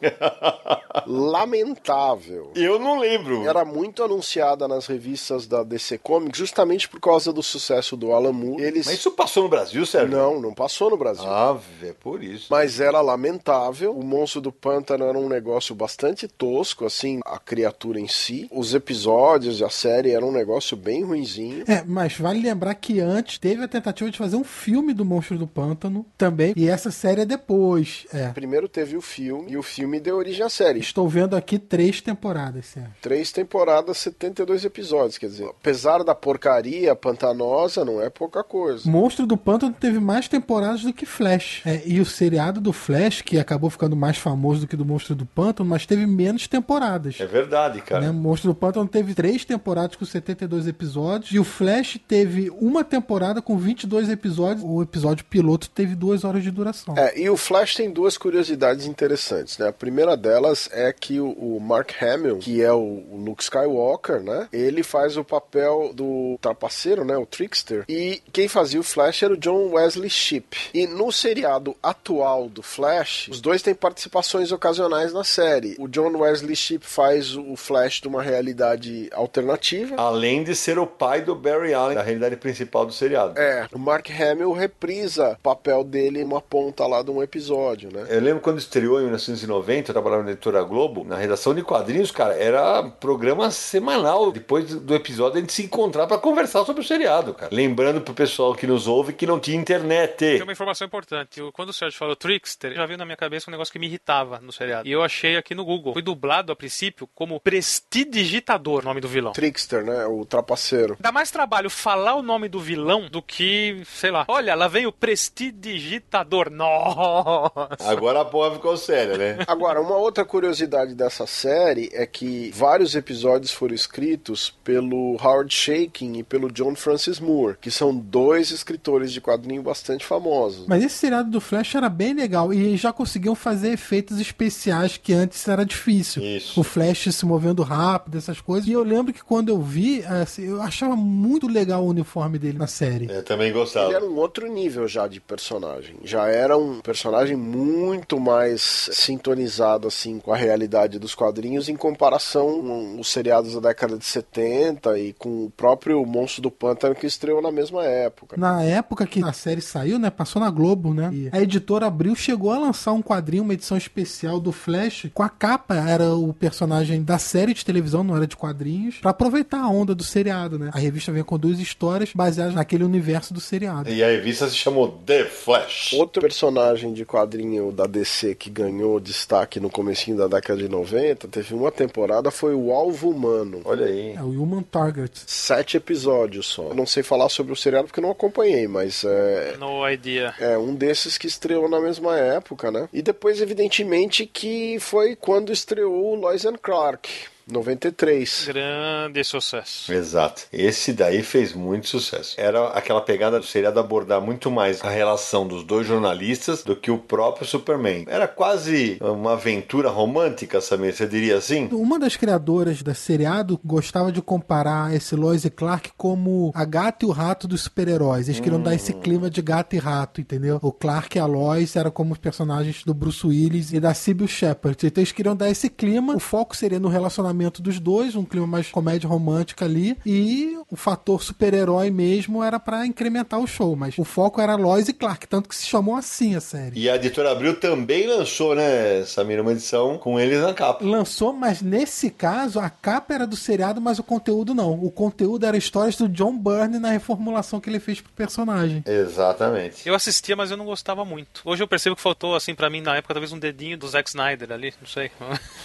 lamentável. Eu não lembro. Era muito anunciada nas revistas da DC Comics, justamente por causa do sucesso do Alan Moore. Eles Mas isso passou no Brasil, Sérgio? não, não passou no Brasil. Ah, é por isso. Mas era lamentável. O monstro do pântano era um negócio bastante tosco, assim, a criatura em si. Os episódios e a série eram um negócio bem ruinzinho. É, mas vale lembrar que antes teve a tentativa de fazer um filme do Monstro do Pântano também. E essa série é depois. É. Primeiro teve o filme, e o filme deu origem à série. Estou vendo aqui três temporadas, Sérgio. Três temporadas, 72 episódios. Quer dizer, apesar da porcaria pantanosa, não é pouca coisa. Monstro do Pântano teve mais temporadas do que Flash. É, e o seriado do Flash, que acabou ficando mais famoso do que do Monstro do Pântano, mas teve menos temporadas. É verdade, cara. Né? Monstro do Pântano teve três temporadas com 72 episódios. E o Flash teve uma temporada com 22 episódios. O episódio piloto teve duas horas de duração. É, e o Flash tem duas curiosidades interessantes, né? A primeira delas é que o, o Mark Hamill, que é o, o Luke Skywalker, né? Ele faz o papel do trapaceiro, né? O Trickster. E quem fazia o Flash era o John Wesley Shipp. E no seriado atual do Flash, os dois têm participações ocasionais na série. O John Wesley Shipp faz o Flash de uma realidade alternativa. Além de ser o pai do Barry Allen, da realidade principal do seriado. É, o Mark Hamill reprisa o papel dele uma ponta lá de um episódio, né? Eu lembro quando estreou em 1990, eu trabalhava na editora Globo, na redação de quadrinhos, cara, era programa semanal. Depois do episódio a gente se encontrar pra conversar sobre o seriado, cara. Lembrando pro pessoal que nos ouve que não tinha internet. Tem uma informação importante. Eu- Quando o Sérgio falou Trickster, já veio na minha cabeça um negócio que me irritava no seriado. E eu achei aqui no Google. Foi dublado a princípio como Prestidigitador, o nome do vilão. Trickster, né? O trapaceiro. Dá mais trabalho falar o nome do vilão do que, sei lá. Olha, lá vem o Prestidigitador. Nossa! Agora a porra ficou séria, né? Agora, uma outra curiosidade dessa série é que vários episódios foram escritos pelo Howard Shaking e pelo John Francis Moore, que são dois escritores de quadrinho bastante famosos. Mas esse seriado do Flash era bem legal e já conseguiam fazer efeitos especiais que antes era difícil. Isso. O Flash se movendo rápido, essas coisas. E eu lembro que quando eu vi, assim, eu achava muito legal o uniforme dele na série. Eu também Ele gostava. era um outro nível já de personagem. Já era um personagem muito mais sintonizado assim com a realidade dos quadrinhos em comparação com os seriados da década de 70 e com o próprio Monstro do Pântano que estreou na mesma época. Na época que a série saiu, né? Passou na Globo, né? E a editora Abril chegou a lançar um quadrinho, uma edição especial do Flash, com a capa era o personagem da série de televisão, não era de quadrinhos, pra aproveitar a onda do seriado, né? A revista vem com duas histórias baseadas naquele universo do seriado. E a revista se chamou The Flash. Outro personagem de quadrinho da DC que ganhou destaque no comecinho da década de 90, teve uma temporada, foi o Alvo Humano. Olha aí. É o Human Target. Sete episódios só. Eu não sei falar sobre o seriado porque não acompanhei, mas é, No idea. é um desses que estreou na mesma época, né? E depois, evidentemente, que foi quando estreou o Lois and Clark, 93. Grande sucesso. Exato. Esse daí fez muito sucesso. Era aquela pegada do seriado abordar muito mais a relação dos dois jornalistas do que o próprio Superman. Era quase uma aventura romântica, Samir, você diria assim? Uma das criadoras da seriado gostava de comparar esse Lois e Clark como a gata e o rato dos super-heróis. Eles queriam dar esse clima de gato e rato, entendeu? O Clark e a Lois eram como os personagens do Bruce Willis e da Sybil Shepard. Então eles queriam dar esse clima. O foco seria no relacionamento casamento dos dois, um clima mais comédia romântica ali, e o fator super-herói mesmo era para incrementar o show, mas o foco era Lois e Clark, tanto que se chamou assim a série. E a editora Abril também lançou, né, Samir, uma edição com eles na capa. Lançou, mas nesse caso a capa era do seriado, mas o conteúdo não. O conteúdo era histórias do John Byrne na reformulação que ele fez pro personagem. Exatamente. Eu assistia, mas eu não gostava muito. Hoje eu percebo que faltou, assim, para mim na época, talvez um dedinho do Zack Snyder ali, não sei.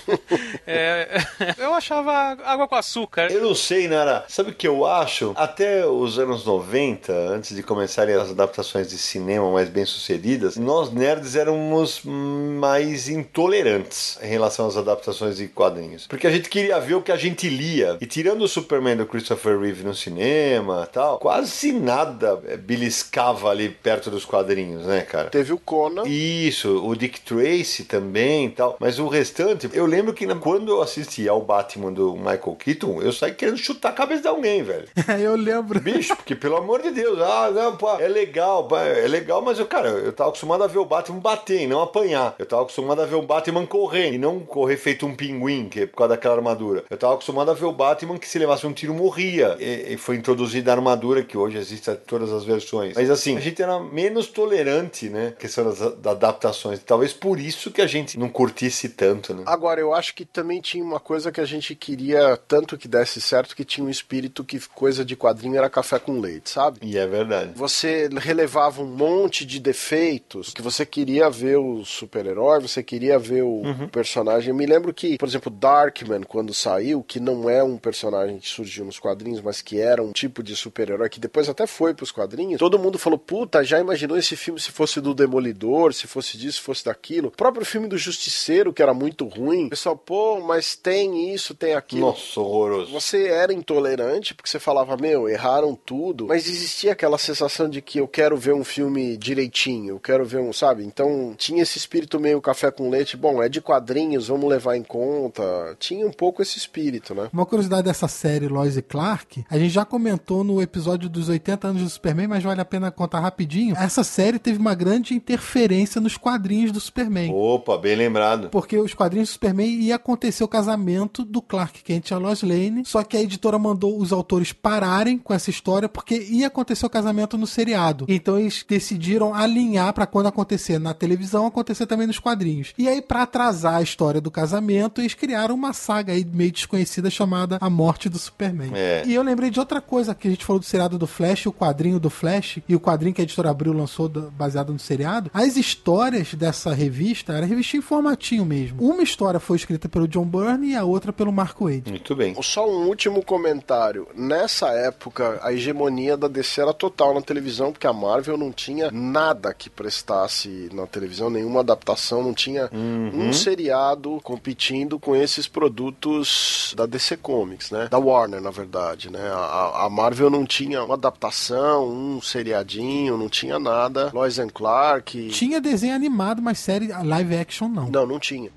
é, eu achava água com açúcar. Eu não sei, Nara. Sabe o que eu acho? Até os anos 90, antes de começarem as adaptações de cinema mais bem sucedidas, nós nerds éramos mais intolerantes em relação às adaptações de quadrinhos. Porque a gente queria ver o que a gente lia. E tirando o Superman do Christopher Reeve no cinema tal, quase nada beliscava ali perto dos quadrinhos, né, cara? Teve o Conan. Isso, o Dick Tracy também tal. Mas o restante, eu lembro que quando eu assisti ao Batman do Michael Keaton, eu saí querendo chutar a cabeça de alguém, velho. eu lembro. Bicho, porque pelo amor de Deus, ah, não, pô, é legal, é legal, mas eu, cara, eu tava acostumado a ver o Batman bater e não apanhar. Eu tava acostumado a ver o Batman correr e não correr feito um pinguim, que é por causa daquela armadura. Eu tava acostumado a ver o Batman que se levasse um tiro morria. E, e foi introduzida a armadura que hoje existe em todas as versões. Mas assim, a gente era menos tolerante, né? Questão das, das adaptações. Talvez por isso que a gente não curtisse tanto, né? Agora, eu acho que também tinha uma coisa que a gente queria tanto que desse certo, que tinha um espírito que coisa de quadrinho era café com leite, sabe? E é verdade. Você relevava um monte de defeitos, que você queria ver o super-herói, você queria ver o uhum. personagem. Eu me lembro que, por exemplo, Darkman, quando saiu, que não é um personagem que surgiu nos quadrinhos, mas que era um tipo de super-herói que depois até foi pros quadrinhos, todo mundo falou: puta, já imaginou esse filme se fosse do Demolidor, se fosse disso, se fosse daquilo? O próprio filme do Justiceiro, que era muito ruim, o pessoal, pô, mas tem isso, tem aquilo. Nossa, horroroso. Você era intolerante porque você falava, meu, erraram tudo, mas existia aquela sensação de que eu quero ver um filme direitinho, eu quero ver um, sabe? Então tinha esse espírito meio café com leite, bom, é de quadrinhos, vamos levar em conta. Tinha um pouco esse espírito, né? Uma curiosidade dessa série Lois e Clark, a gente já comentou no episódio dos 80 anos do Superman, mas vale a pena contar rapidinho. Essa série teve uma grande interferência nos quadrinhos do Superman. Opa, bem lembrado. Porque os quadrinhos do Superman ia acontecer o casamento do Clark Kent e a Lois Lane, só que a editora mandou os autores pararem com essa história porque ia acontecer o casamento no seriado. Então eles decidiram alinhar para quando acontecer na televisão, acontecer também nos quadrinhos. E aí, para atrasar a história do casamento, eles criaram uma saga aí meio desconhecida chamada A Morte do Superman. É. E eu lembrei de outra coisa que a gente falou do seriado do Flash, o quadrinho do Flash e o quadrinho que a editora Abril lançou baseado no seriado. As histórias dessa revista era revista em formatinho mesmo. Uma história foi escrita pelo John Byrne e a outra pelo Mark Wade. Muito bem. Só um último comentário. Nessa época, a hegemonia da DC era total na televisão, porque a Marvel não tinha nada que prestasse na televisão, nenhuma adaptação, não tinha uhum. um seriado competindo com esses produtos da DC Comics, né? Da Warner, na verdade, né? A, a Marvel não tinha uma adaptação, um seriadinho, não tinha nada. Lois and Clark. Tinha desenho animado, mas série live action não. Não, não tinha.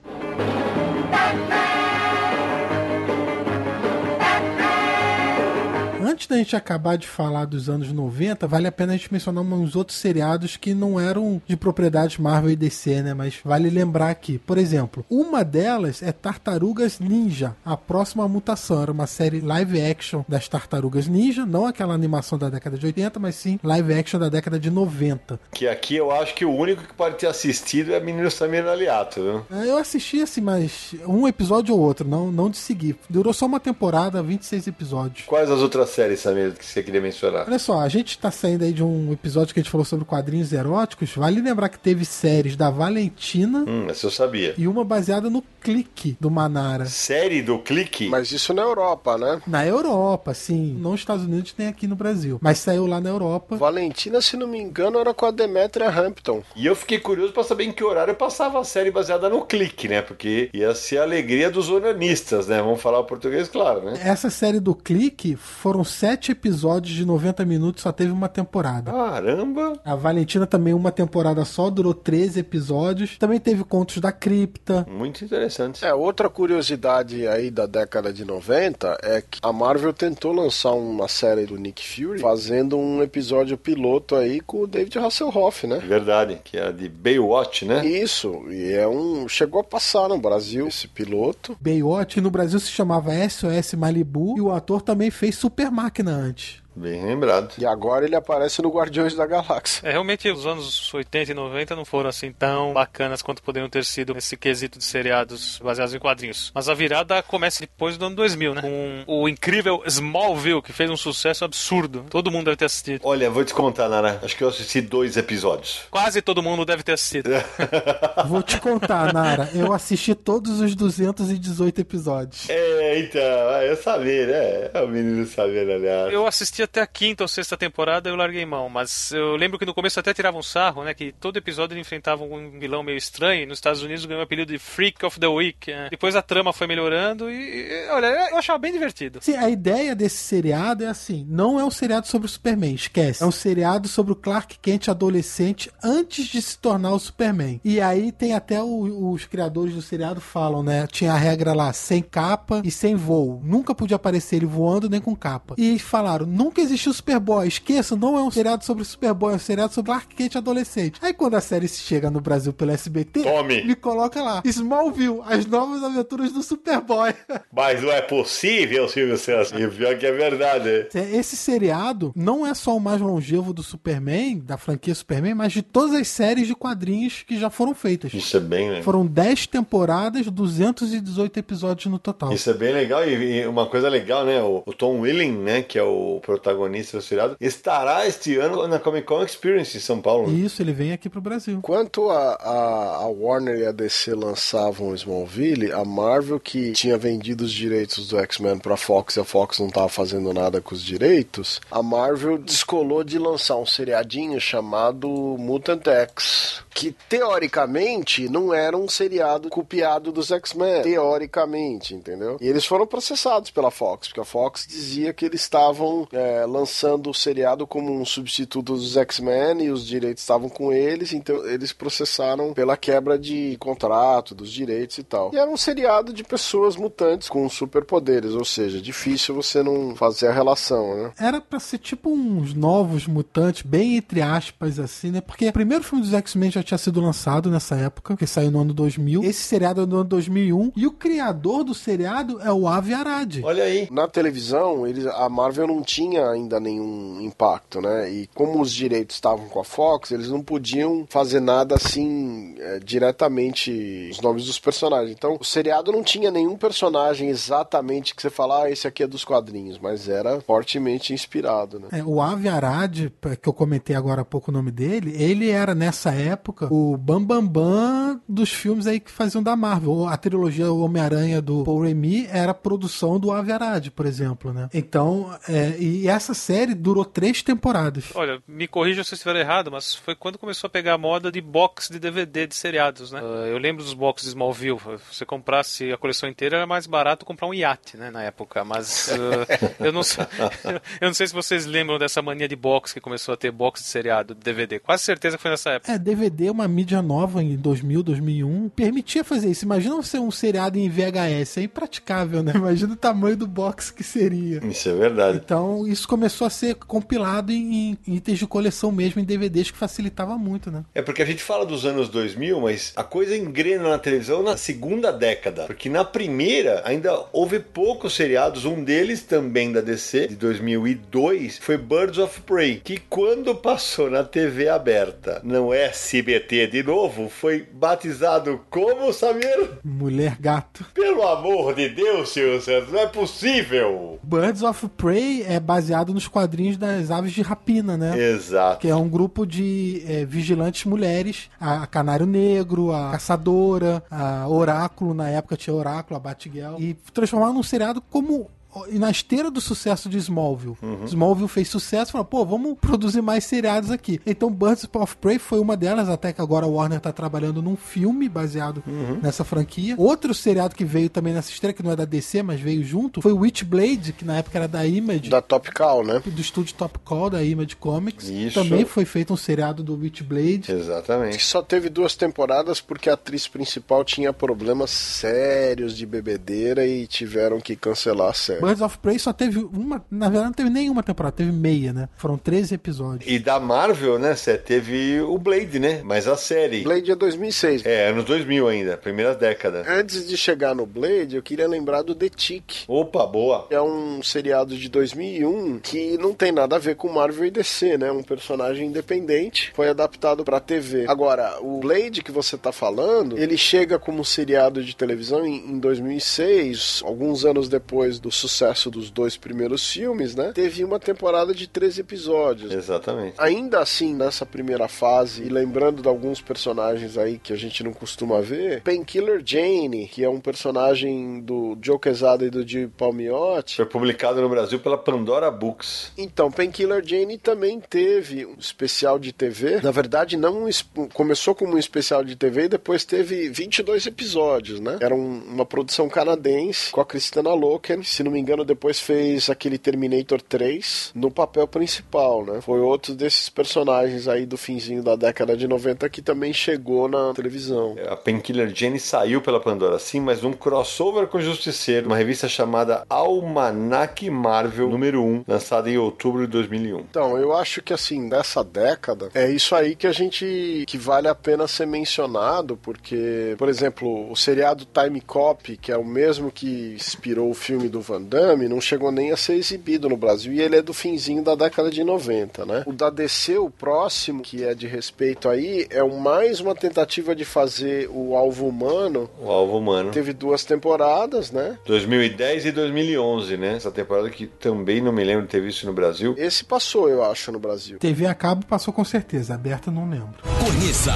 Antes da gente acabar de falar dos anos 90, vale a pena a gente mencionar uns outros seriados que não eram de propriedades Marvel e DC, né? Mas vale lembrar aqui. Por exemplo, uma delas é Tartarugas Ninja, a próxima mutação. Era uma série live action das Tartarugas Ninja, não aquela animação da década de 80, mas sim live action da década de 90. Que aqui eu acho que o único que pode ter assistido é Menino Samir Aliato, viu? É, eu assisti assim, mas um episódio ou outro, não, não de seguir. Durou só uma temporada, 26 episódios. Quais as outras série, Samir, que você queria mencionar? Olha só, a gente tá saindo aí de um episódio que a gente falou sobre quadrinhos eróticos. Vale lembrar que teve séries da Valentina. Hum, essa eu sabia. E uma baseada no Clique do Manara. Série do Clique? Mas isso na Europa, né? Na Europa, sim. Não nos Estados Unidos nem aqui no Brasil. Mas saiu lá na Europa. Valentina, se não me engano, era com a Demetria Hampton. E eu fiquei curioso para saber em que horário passava a série baseada no Clique, né? Porque ia ser a alegria dos onanistas, né? Vamos falar o português, claro, né? Essa série do Clique foram sete episódios de 90 minutos, só teve uma temporada. Caramba! A Valentina também, uma temporada só, durou 13 episódios. Também teve Contos da Cripta. Muito interessante. É, outra curiosidade aí da década de 90 é que a Marvel tentou lançar uma série do Nick Fury fazendo um episódio piloto aí com o David Hasselhoff, né? Verdade, que é de Baywatch, né? Isso, e é um. Chegou a passar no Brasil esse piloto. Baywatch no Brasil se chamava SOS Malibu e o ator também fez Super Máquina antes. Bem lembrado. E agora ele aparece no Guardiões da Galáxia. É, realmente os anos 80 e 90 não foram assim tão bacanas quanto poderiam ter sido nesse quesito de seriados baseados em quadrinhos. Mas a virada começa depois do ano 2000, né? Com o incrível Smallville, que fez um sucesso absurdo. Todo mundo deve ter assistido. Olha, vou te contar, Nara. Acho que eu assisti dois episódios. Quase todo mundo deve ter assistido. Vou te contar, Nara. Eu assisti todos os 218 episódios. É, então, eu sabia, né? É o menino sabendo, aliás. Eu assisti até a quinta ou sexta temporada eu larguei mão, mas eu lembro que no começo até tiravam um sarro, né? Que todo episódio ele enfrentava um vilão meio estranho. E nos Estados Unidos ganhou o apelido de Freak of the Week. né? Depois a trama foi melhorando e, e, olha, eu achava bem divertido. Sim, a ideia desse seriado é assim: não é um seriado sobre o Superman, esquece. É um seriado sobre o Clark Kent adolescente antes de se tornar o Superman. E aí tem até o- os criadores do seriado falam, né? Tinha a regra lá, sem capa e sem voo. Nunca podia aparecer ele voando nem com capa. E falaram: nunca existiu Superboy. Esqueça, não é um seriado sobre o Superboy, é um seriado sobre Clark Kent adolescente. Aí quando a série chega no Brasil pelo SBT, Tome. me coloca lá: Smallville, as novas aventuras do Superboy. Mas não é possível, Silvio Santos. E pior que é verdade. É, Esse seriado não é só o mais longevo do Superman, da franquia Superman, mas de todas as séries de quadrinhos que já foram feitas. Isso é bem, né? Foram 10 temporadas, 218 episódios no total. Isso é bem legal e, e uma coisa legal, né? O, o Tom Willing, né? Que é o protagonista do seriado, estará este ano na Comic Con Experience em São Paulo. Isso, ele vem aqui pro Brasil. Enquanto a, a, a Warner e a DC lançavam Smallville, a Marvel, que tinha vendido os direitos do X-Men pra Fox e a Fox não tava fazendo nada com os direitos, a Marvel descolou de lançar um seriadinho chamado Mutant X, que teoricamente não era um seriado copiado dos X-Men. Teoricamente, entendeu? E eles foram processados pela Fox, porque a Fox dizia que eles estavam é, lançando o seriado como um substituto dos X-Men e os direitos estavam com eles, então eles processaram pela quebra de contrato, dos direitos e tal. E era um seriado de pessoas mutantes com superpoderes, ou seja, difícil você não fazer a relação, né? Era pra ser tipo uns novos mutantes, bem entre aspas, assim, né? Porque o primeiro filme dos X-Men já tinha sido lançado nessa época, que saiu no ano 2000. Esse seriado é do ano 2001. E o criador do seriado é o Avi Arad. Olha aí. Na televisão, eles, a Marvel não tinha ainda nenhum impacto, né? E como os direitos estavam com a Fox, eles não podiam fazer nada assim é, diretamente os nomes dos personagens. Então, o seriado não tinha nenhum personagem exatamente que você fala, ah, esse aqui é dos quadrinhos, mas era fortemente inspirado, né? É, o Avi Arad, que eu comentei agora há pouco o nome dele, ele era nessa época o bambambam bam, bam dos filmes aí que faziam da Marvel. A trilogia Homem-Aranha do Paul Remy era produção do Avi Arad, por exemplo, né? Então, é, e essa série durou três temporadas. Olha, me corrija se eu estiver errado, mas foi quando começou a pegar a moda de box de DVD de seriados, né? Uh, eu lembro dos boxes de Smallville. Se você comprasse a coleção inteira, era mais barato comprar um iate, né, na época. Mas uh, eu, não sei, eu não sei se vocês lembram dessa mania de box que começou a ter box de seriado de DVD. Quase certeza que foi nessa época. É, DVD, uma mídia nova em 2000, 2001, permitia fazer isso. Imagina você um seriado em VHS, é impraticável, né? Imagina o tamanho do box que seria. Isso é verdade. Então, isso começou a ser compilado em, em itens de coleção mesmo, em DVDs, que facilitava muito, né? É porque a gente fala dos anos 2000, mas a coisa engrena na televisão na segunda década. Porque na primeira ainda houve poucos seriados, um deles também da DC, de 2002, foi Birds of Prey, que quando passou na TV aberta, não é SBT de novo, foi batizado como, Samir? Mulher Gato. Pelo amor de Deus, Silvio Santos, não é possível! Birds of Prey é baseado nos quadrinhos das aves de rapina, né? Exato. Que é um grupo de é, vigilantes mulheres, a Canário Negro, a Caçadora, a Oráculo, na época tinha Oráculo, a Batgirl, e transformaram num seriado como na esteira do sucesso de Smallville. Smallville fez sucesso, falou, pô, vamos produzir mais seriados aqui. Então Birds of Prey foi uma delas, até que agora a Warner tá trabalhando num filme baseado nessa franquia. Outro seriado que veio também nessa esteira, que não é da DC, mas veio junto, foi Witchblade, que na época era da Image. Da Top Cow, né? Do estúdio Top Call, da Image Comics. Isso. Também foi feito um seriado do Witchblade. Que Exatamente. só teve duas temporadas porque a atriz principal tinha problemas sérios de bebedeira e tiveram que cancelar a série. Birds of Prey só teve uma, na verdade não teve nenhuma temporada, teve meia, né? Foram 13 episódios. E da Marvel, né, Cê, teve o Blade, né? Mas a série. Blade é 2006. É, anos 2000 ainda, primeira década. Antes de chegar no Blade, eu queria lembrar do The Tick. Opa, boa. É um seriado de 2001 que não tem nada a ver com Marvel e DC, né? Um personagem independente, foi adaptado pra TV. Agora, o Blade que você tá falando, ele chega como seriado de televisão em, em 2006, alguns anos depois do sucesso dos dois primeiros filmes, né? Teve uma temporada de 13 episódios. Exatamente. Ainda assim, nessa primeira fase, e lembrando de alguns personagens aí que a gente não costuma ver, Painkiller Jane, que é um personagem do Joe Quesada e do Jim Palmiotti, Foi publicado no Brasil pela Pandora Books. então, Painkiller Jane também teve um especial de TV. Na verdade, não um começou como um especial de TV e depois teve 22 episódios, né? Era um- uma produção canadense com a Christina Loken. Se não me engano, depois fez aquele Terminator 3 no papel principal, né? Foi outro desses personagens aí do finzinho da década de 90 que também chegou na televisão. A Painkiller Jane saiu pela Pandora, sim, mas num crossover com o Justiceiro, uma revista chamada Almanac Marvel, número 1, lançada em outubro de 2001. Então, eu acho que assim, dessa década, é isso aí que a gente que vale a pena ser mencionado, porque, por exemplo, o seriado Time Cop, que é o mesmo que inspirou o filme do Van Damme, não chegou nem a ser exibido no Brasil e ele é do finzinho da década de 90, né? O da DC, o próximo, que é de respeito aí, é o mais uma tentativa de fazer o alvo humano. O Alvo Humano. Teve duas temporadas, né? 2010 e 2011, né? Essa temporada que também não me lembro de ter visto no Brasil. Esse passou, eu acho, no Brasil. TV a cabo passou com certeza, aberta não lembro. Conheça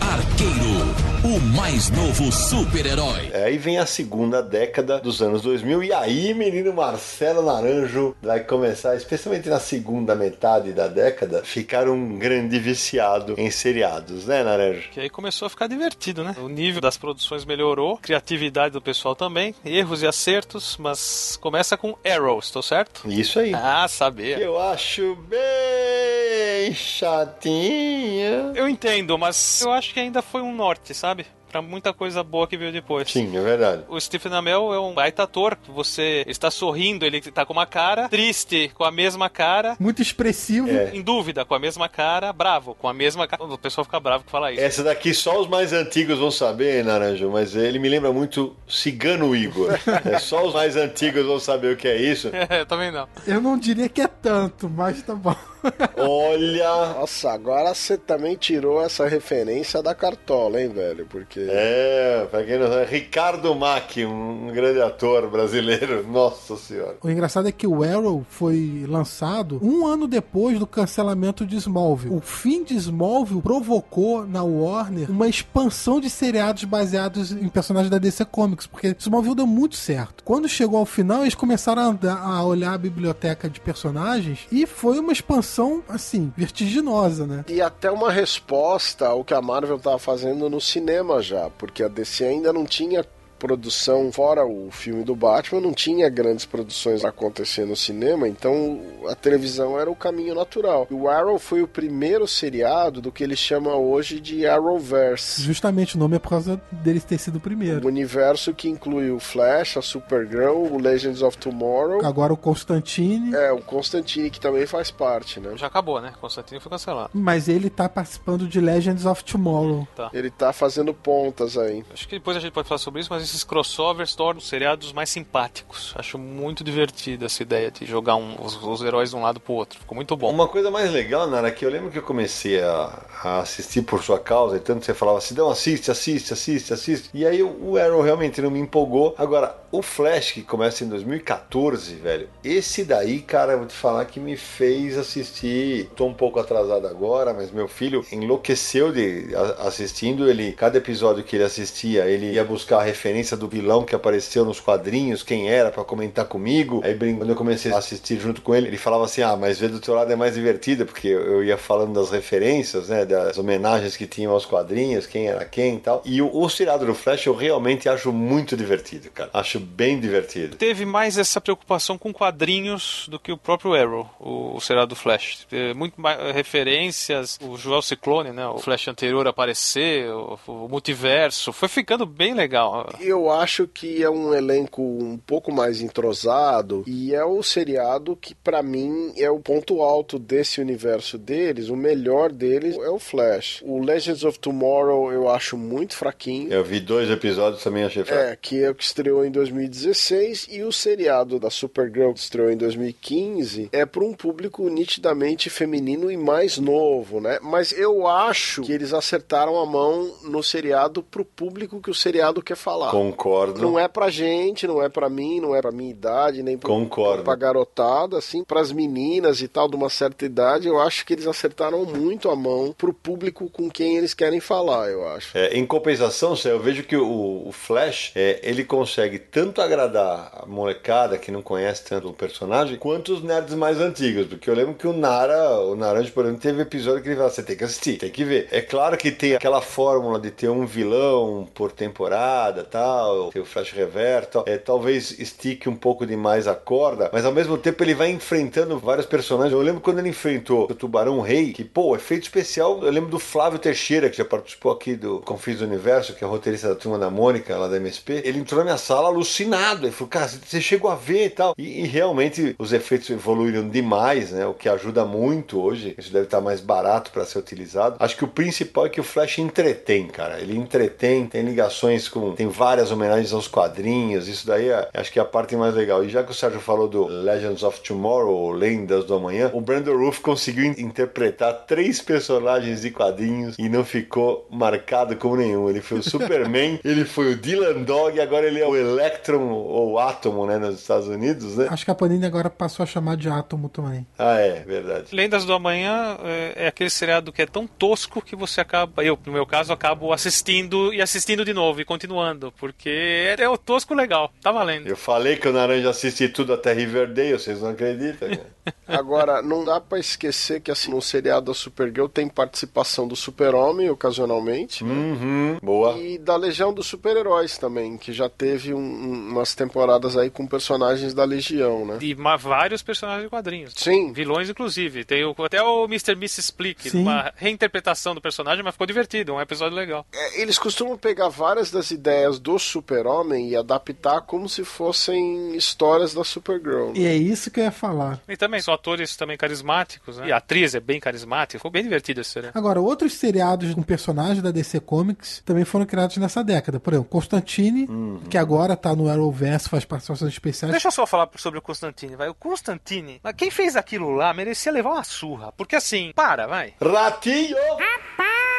Arqueiro, o mais novo super-herói. É, Aí vem a segunda década dos anos 2000 e aí, menino Marcelo Naranjo vai começar, especialmente na segunda metade da década, ficar um grande viciado em seriados, né, Naranjo? Que aí começou a ficar divertido, né? O nível das produções melhorou, criatividade do pessoal também, erros e acertos, mas começa com Arrow, estou certo? Isso aí. Ah, sabia. Eu acho bem chatinha. Eu entendo, mas eu acho que ainda foi um norte, sabe? Pra muita coisa boa que veio depois. Sim, é verdade. O Stephen Amell é um baita ator. Você está sorrindo, ele tá com uma cara, triste com a mesma cara, Muito expressivo. É. em dúvida com a mesma cara, bravo com a mesma cara. O pessoal fica bravo que fala isso. Essa daqui só os mais antigos vão saber, Naranjo, mas ele me lembra muito Cigano Igor. É, só os mais antigos vão saber o que é isso. É, também não. Eu não diria que é tanto, mas tá bom. Olha, Nossa, agora você também tirou essa referência da cartola, hein, velho? Porque. É, pra quem não sabe, Ricardo Mack, um grande ator brasileiro. Nossa senhora. O engraçado é que o Arrow foi lançado um ano depois do cancelamento de Smallville. O fim de Smallville provocou na Warner uma expansão de seriados baseados em personagens da DC Comics, porque Smallville deu muito certo. Quando chegou ao final, eles começaram a, andar- a olhar a biblioteca de personagens e foi uma expansão, assim, vertiginosa, né? E até uma resposta ao que a Marvel tava fazendo no cinema já, porque a DC ainda não tinha produção fora o filme do Batman, não tinha grandes produções a acontecer no cinema, então a televisão era o caminho natural. E o Arrow foi o primeiro seriado do que eles chamam hoje de Arrowverse. Justamente o nome é por causa deles ter sido o O primeiro. universo que inclui o Flash, a Supergirl, o Legends of Tomorrow. Agora o Constantine, É, o Constantine que também faz parte, né? Já acabou, né? Constantino foi cancelado. mas ele tá participando de Legends of Tomorrow. Ele tá fazendo pontas aí. Acho que depois a gente pode falar sobre isso, mas esses crossovers tornam os seriados mais simpáticos. Acho muito divertida essa ideia de jogar um- os, os heróis de um lado pro outro. Ficou muito bom. Uma coisa mais legal, Nara, que eu lembro que eu comecei a, a assistir por sua causa, e tanto você falava assim, não, assiste, assiste, assiste, assiste. E aí o Arrow realmente não me empolgou. Agora, o Flash, que começa em 2014, velho, esse daí, cara, eu vou te falar que me fez assistir. Tô um pouco atrasado agora, mas meu filho enlouqueceu de assistindo. Ele, cada episódio que ele assistia, ele ia buscar referência referência do vilão que apareceu nos quadrinhos, quem era, para comentar comigo. Aí quando eu comecei a assistir junto com ele, ele falava assim: ah, mas ver do teu lado é mais divertido, porque eu ia falando das referências, né, das homenagens que tinham aos quadrinhos, quem era quem e tal. E o, o seriado do Flash eu realmente acho muito divertido, cara. Acho bem divertido. Teve mais essa preocupação com quadrinhos do que o próprio Arrow, o, o seriado do Flash. Teve muito mais referências, o Joel Ciclone, né, o Flash anterior aparecer, o, o multiverso. Foi ficando bem legal. Eu acho que é um elenco um pouco mais entrosado e é o seriado que para mim é o ponto alto desse universo deles, o melhor deles é o Flash. O Legends of Tomorrow eu acho muito fraquinho. Eu vi dois episódios também achei fraco. É, que é o que estreou em 2016 e o seriado da Supergirl que estreou em 2015 é para um público nitidamente feminino e mais novo, né? Mas eu acho que eles acertaram a mão no seriado pro público que o seriado quer falar. Concordo. Não é pra gente, não é pra mim, não é pra minha idade, nem pra, Concordo. pra garotada, assim, pras meninas e tal, de uma certa idade, eu acho que eles acertaram muito a mão pro público com quem eles querem falar, eu acho. É, em compensação, eu vejo que o, o Flash, é, ele consegue tanto agradar a molecada que não conhece tanto o personagem, quanto os nerds mais antigos, porque eu lembro que o Nara, o Naranjo, por exemplo, teve episódio que ele falou, você tem que assistir, tem que ver. É claro que tem aquela fórmula de ter um vilão por temporada, tal, ter o Flash Reverso, é, talvez estique um pouco demais a corda, mas ao mesmo tempo ele vai enfrentando vários personagens. Eu lembro quando ele enfrentou o Tubarão Rei, que, pô, efeito especial, eu lembro do Flávio Teixeira, que já participou aqui do Confins do Universo, que é roteirista da turma da Mônica, lá da MSP. Ele entrou na minha sala alucinado. Ele falou, cara, você chegou a ver e tal. E, e realmente os efeitos evoluíram demais, né? O que ajuda muito hoje. Isso deve estar mais barato para ser utilizado. Acho que o principal é que o Flash entretém, cara. Ele entretém, tem ligações com. tem várias homenagens aos quadrinhos. Isso daí é, acho que é a parte mais legal. E já que o Sérgio falou do Legends of Tomorrow, Lendas do Amanhã, o Brandon Roof conseguiu interpretar três personagens de quadrinhos e não ficou marcado como nenhum. Ele foi o Superman, ele foi o Dylan Dog e agora ele é o Electron ou Átomo, né, nos Estados Unidos, né? Acho que a Panini agora passou a chamar de Átomo também. Ah, é, verdade. Lendas do Amanhã é, é aquele seriado que é tão tosco que você acaba, eu, no meu caso, acabo assistindo e assistindo de novo e continuando, porque é, é o tosco legal, tá valendo. Eu falei que o Naranja assiste tudo até Riverdale, vocês não acreditam, né? Agora, não dá pra esquecer que assim, no seriado da Supergirl tem participação do Super-Homem, ocasionalmente. Uhum, boa. E da Legião dos Super-Heróis também, que já teve um- um- umas temporadas aí com personagens da Legião, né? E vários personagens de quadrinhos. Sim. Vilões, inclusive. Tem o- até o Mr. Miss Explique, Sim. uma reinterpretação do personagem, mas ficou divertido, um episódio legal. É, Eles costumam pegar várias das ideias do Super-Homem e adaptar como se fossem histórias da Supergirl. né? E é isso que eu ia falar. E também são atores também carismáticos, né? E a atriz é bem carismática. Ficou bem divertido esse seriado. Agora, outros seriados com personagens da DC Comics também foram criados nessa década. Por exemplo, Constantine, que agora tá no Arrowverse, faz participações especiais. Deixa eu só falar sobre o Constantine, vai. O Constantine, mas quem fez aquilo lá merecia levar uma surra. Porque assim, para, vai. Ratinho!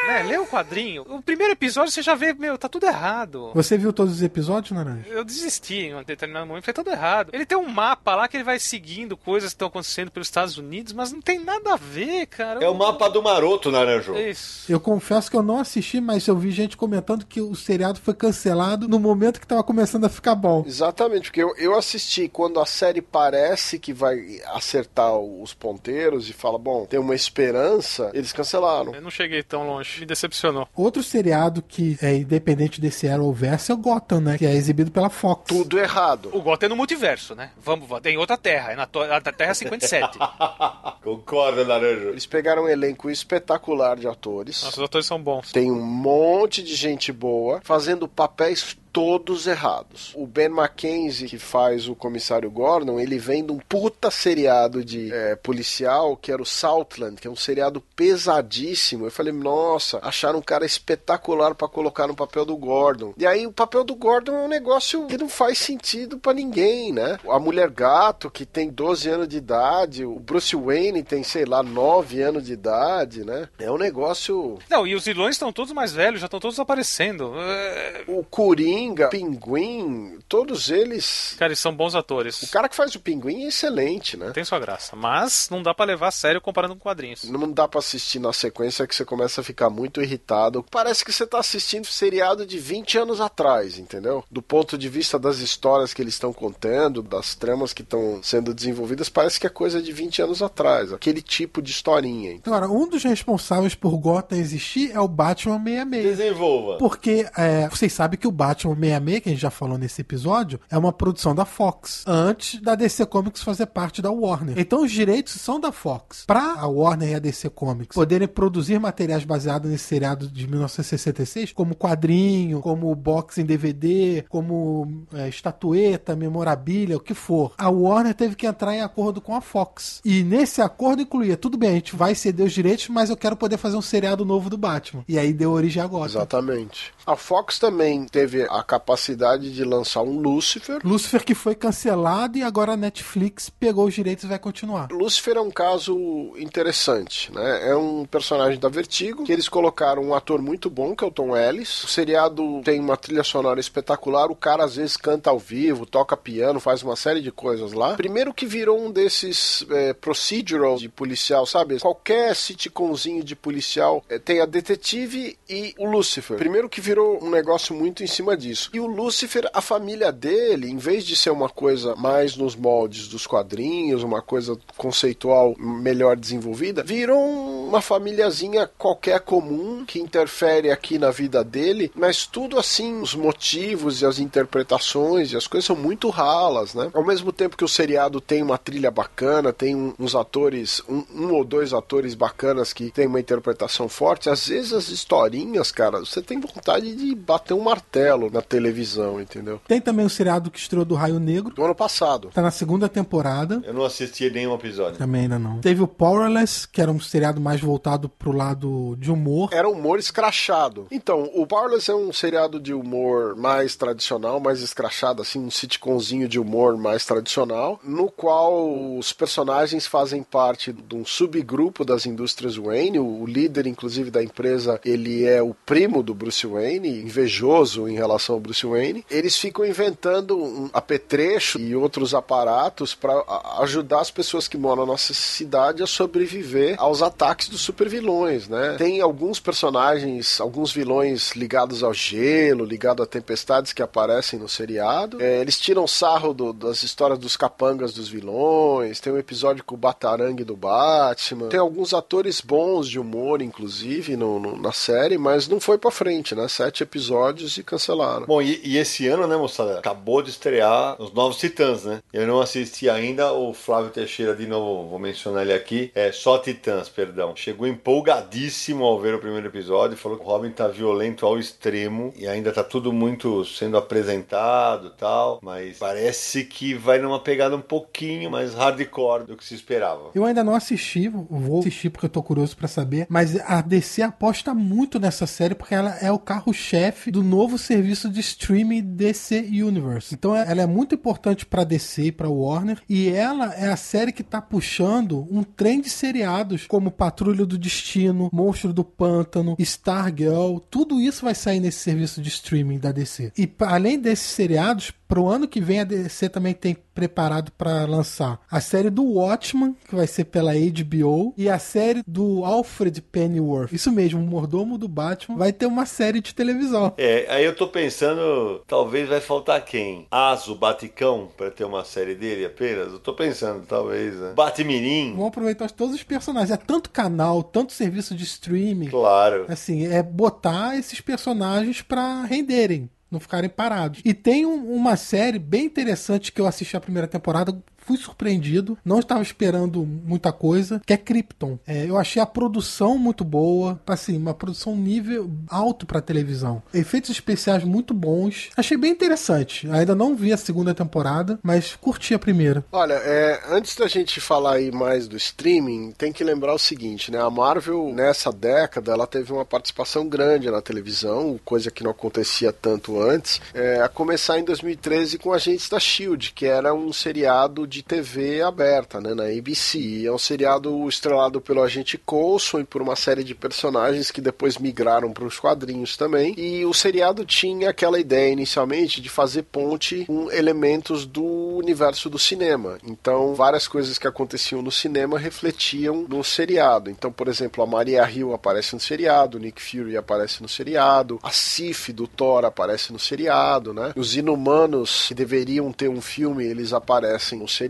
Né? Lê o quadrinho. O primeiro episódio você já vê, meu, tá tudo errado. Você viu todos os episódios, Naranja? Eu desisti em um determinado momento, foi tudo errado. Ele tem um mapa lá que ele vai seguindo coisas que estão acontecendo pelos Estados Unidos, mas não tem nada a ver, cara. É o mapa do maroto, Naranjo. Isso. Eu confesso que eu não assisti, mas eu vi gente comentando que o seriado foi cancelado no momento que tava começando a ficar bom. Exatamente, porque eu, eu assisti quando a série parece que vai acertar os ponteiros e fala, bom, tem uma esperança, eles cancelaram. Eu não cheguei tão longe, me decepcionou. Outro seriado que é independente desse Arrowverse é o Gotham, né? Que é exibido pela Fox. Tudo errado. O Gotham é no multiverso, né? Vamos, tem outra terra, é na, na Terra 57. Concordo, Naranjo. Eles pegaram um elenco espetacular de atores. Nossos atores são bons. Tem um monte de gente boa fazendo papéis todos errados. O Ben Mackenzie, que faz o comissário Gordon, ele vem de um puta seriado de é, policial, que era o Southland, que é um seriado pesadíssimo. Eu falei, nossa, acharam um cara espetacular pra colocar no papel do Gordon. E aí o papel do Gordon é um negócio que não faz sentido pra ninguém, né? A mulher gato, que tem 12 anos de idade, o Bruce Wayne tem, sei lá, 9 anos de idade, né? É um negócio Não, e os vilões estão todos mais velhos, já estão todos aparecendo. É, O Coringa Coringa, Pinguim, todos eles. Cara, eles são bons atores. O cara que faz o Pinguim é excelente, né? Tem sua graça. Mas não dá para levar a sério comparando com quadrinhos. Não dá para assistir na sequência que você começa a ficar muito irritado. Parece que você tá assistindo seriado de 20 anos atrás, entendeu? Do ponto de vista das histórias que eles estão contando, das tramas que estão sendo desenvolvidas, parece que é coisa de 20 anos atrás. Aquele tipo de historinha. Então. Agora, um dos responsáveis por Gotham existir é o Batman 66. Desenvolva. Porque é, vocês sabem que o Batman 66, que a gente já falou nesse episódio, é uma produção da Fox, antes da DC Comics fazer parte da Warner. Então os direitos são da Fox. Pra a Warner e a DC Comics poderem produzir materiais baseados nesse seriado de 1966, como quadrinho, como box em DVD, como é, estatueta, memorabilia, o que for, a Warner teve que entrar em acordo com a Fox. E nesse acordo incluía, tudo bem, a gente vai ceder os direitos, mas eu quero poder fazer um seriado novo do Batman. E aí deu origem a Gotham. Exatamente. A Fox também teve a capacidade de lançar um Lucifer. Lucifer que foi cancelado e agora a Netflix pegou os direitos e vai continuar. Lucifer é um caso interessante, né? É um personagem da Vertigo que eles colocaram um ator muito bom, que é o Tom Ellis. O seriado tem uma trilha sonora espetacular, o cara às vezes canta ao vivo, toca piano, faz uma série de coisas lá. Primeiro que virou um desses é, procedural de policial, sabe? Qualquer sitcomzinho de policial é, tem a detetive e o Lucifer. Primeiro que virou um negócio muito em cima disso. E o Lucifer, a família dele, em vez de ser uma coisa mais nos moldes dos quadrinhos, uma coisa conceitual melhor desenvolvida, virou uma famíliazinha qualquer comum que interfere aqui na vida dele, mas tudo assim, os motivos e as interpretações e as coisas são muito ralas, né? Ao mesmo tempo que o seriado tem uma trilha bacana, tem uns atores, um, um ou dois atores bacanas que tem uma interpretação forte, às vezes as historinhas, cara, você tem vontade de bater um martelo na televisão, entendeu? Tem também o seriado que estreou do Raio Negro. Do ano passado. Tá na segunda temporada. Eu não assisti nenhum episódio. Também ainda não. Teve o Powerless, que era um seriado mais voltado pro lado de humor. Era humor escrachado. Então, o Powerless é um seriado de humor mais tradicional, mais escrachado, assim, um sitcomzinho de humor mais tradicional, no qual os personagens fazem parte de um subgrupo das indústrias Wayne. O líder, inclusive, da empresa, ele é o primo do Bruce Wayne, invejoso em relação ao Bruce Wayne. Eles ficam inventando um apetrecho e outros aparatos para ajudar as pessoas que moram na nossa cidade a sobreviver aos ataques dos supervilões, né? Tem alguns personagens, alguns vilões ligados ao gelo, ligados a tempestades que aparecem no seriado. É, eles tiram sarro do, das histórias dos capangas dos vilões. Tem um episódio com o Batarangue do Batman. Tem alguns atores bons de humor, inclusive, no, no, na série, mas não foi pra frente, né? Sete episódios e cancelaram. Bom, e, e, esse ano, né, moçada? Acabou de estrear os Novos Titãs, né? Eu não assisti ainda o Flávio Teixeira, de novo, vou mencionar ele aqui. É só Titãs, perdão. Chegou empolgadíssimo ao ver o primeiro episódio. Falou que o Robin tá violento ao extremo e ainda tá tudo muito sendo apresentado tal. Mas parece que vai numa pegada um pouquinho mais hardcore do que se esperava. Eu ainda não assisti, vou assistir porque eu tô curioso para saber. Mas a DC aposta muito nessa série porque ela é o carro-chefe do novo serviço de streaming DC Universe. Então ela é muito importante para DC e para Warner e ela é a série que tá puxando um trem de seriados como Patrulha do Destino, Monstro do Pântano, Stargirl, tudo isso vai sair nesse serviço de streaming da DC. E além desses seriados, Pro ano que vem a DC também tem preparado para lançar a série do Watchman, que vai ser pela HBO, e a série do Alfred Pennyworth. Isso mesmo, o mordomo do Batman vai ter uma série de televisão. É, aí eu tô pensando, talvez vai faltar quem? Aso, Baticão, para ter uma série dele apenas? Eu tô pensando, talvez, né? Batmirim. Vão aproveitar todos os personagens. É tanto canal, tanto serviço de streaming. Claro. Assim, é botar esses personagens para renderem não ficarem parados. E tem um, uma série bem interessante que eu assisti a primeira temporada, fui surpreendido, não estava esperando muita coisa, que é Krypton. É, eu achei a produção muito boa, assim, uma produção nível alto para televisão. Efeitos especiais muito bons. Achei bem interessante. Ainda não vi a segunda temporada, mas curti a primeira. Olha, é, antes da gente falar aí mais do streaming, tem que lembrar o seguinte, né? A Marvel nessa década ela teve uma participação grande na televisão, coisa que não acontecia tanto antes. É, a começar em 2013 com Agentes da Shield, que era um seriado de de TV aberta, né, na ABC. É um seriado estrelado pelo agente Coulson e por uma série de personagens que depois migraram para os quadrinhos também. E o seriado tinha aquela ideia inicialmente de fazer ponte com elementos do universo do cinema. Então, várias coisas que aconteciam no cinema refletiam no seriado. Então, por exemplo, a Maria Hill aparece no seriado, Nick Fury aparece no seriado, a Sif do Thor aparece no seriado, né? Os Inumanos que deveriam ter um filme, eles aparecem no seriado.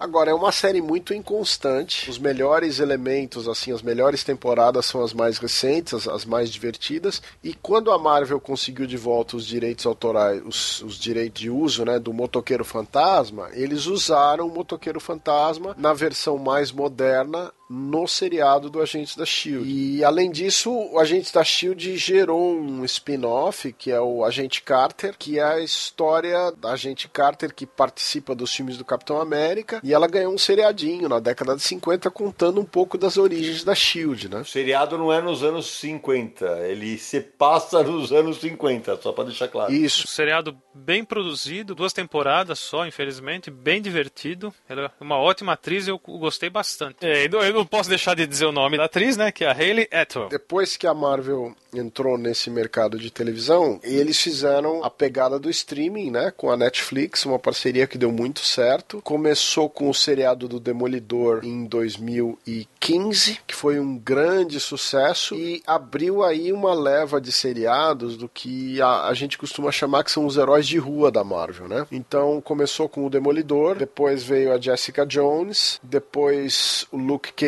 Agora é uma série muito inconstante. Os melhores elementos, assim, as melhores temporadas são as mais recentes, as, as mais divertidas. E quando a Marvel conseguiu de volta os direitos autorais, os, os direitos de uso, né, do Motoqueiro Fantasma, eles usaram o Motoqueiro Fantasma na versão mais moderna no seriado do Agentes da Shield. E além disso, o Agentes da Shield gerou um spin-off que é o Agente Carter, que é a história da Agente Carter que participa dos filmes do Capitão América e ela ganhou um seriadinho na década de 50 contando um pouco das origens da Shield, né? O seriado não é nos anos 50, ele se passa nos anos 50, só para deixar claro. Isso. Um seriado bem produzido, duas temporadas só, infelizmente, bem divertido. Ela é uma ótima atriz, eu gostei bastante. É, eu não posso deixar de dizer o nome da atriz, né? Que é a Hayley Atwell. Depois que a Marvel entrou nesse mercado de televisão, eles fizeram a pegada do streaming, né? Com a Netflix, uma parceria que deu muito certo. Começou com o seriado do Demolidor em 2015, que foi um grande sucesso e abriu aí uma leva de seriados do que a, a gente costuma chamar que são os heróis de rua da Marvel, né? Então começou com o Demolidor, depois veio a Jessica Jones, depois o Luke Cage,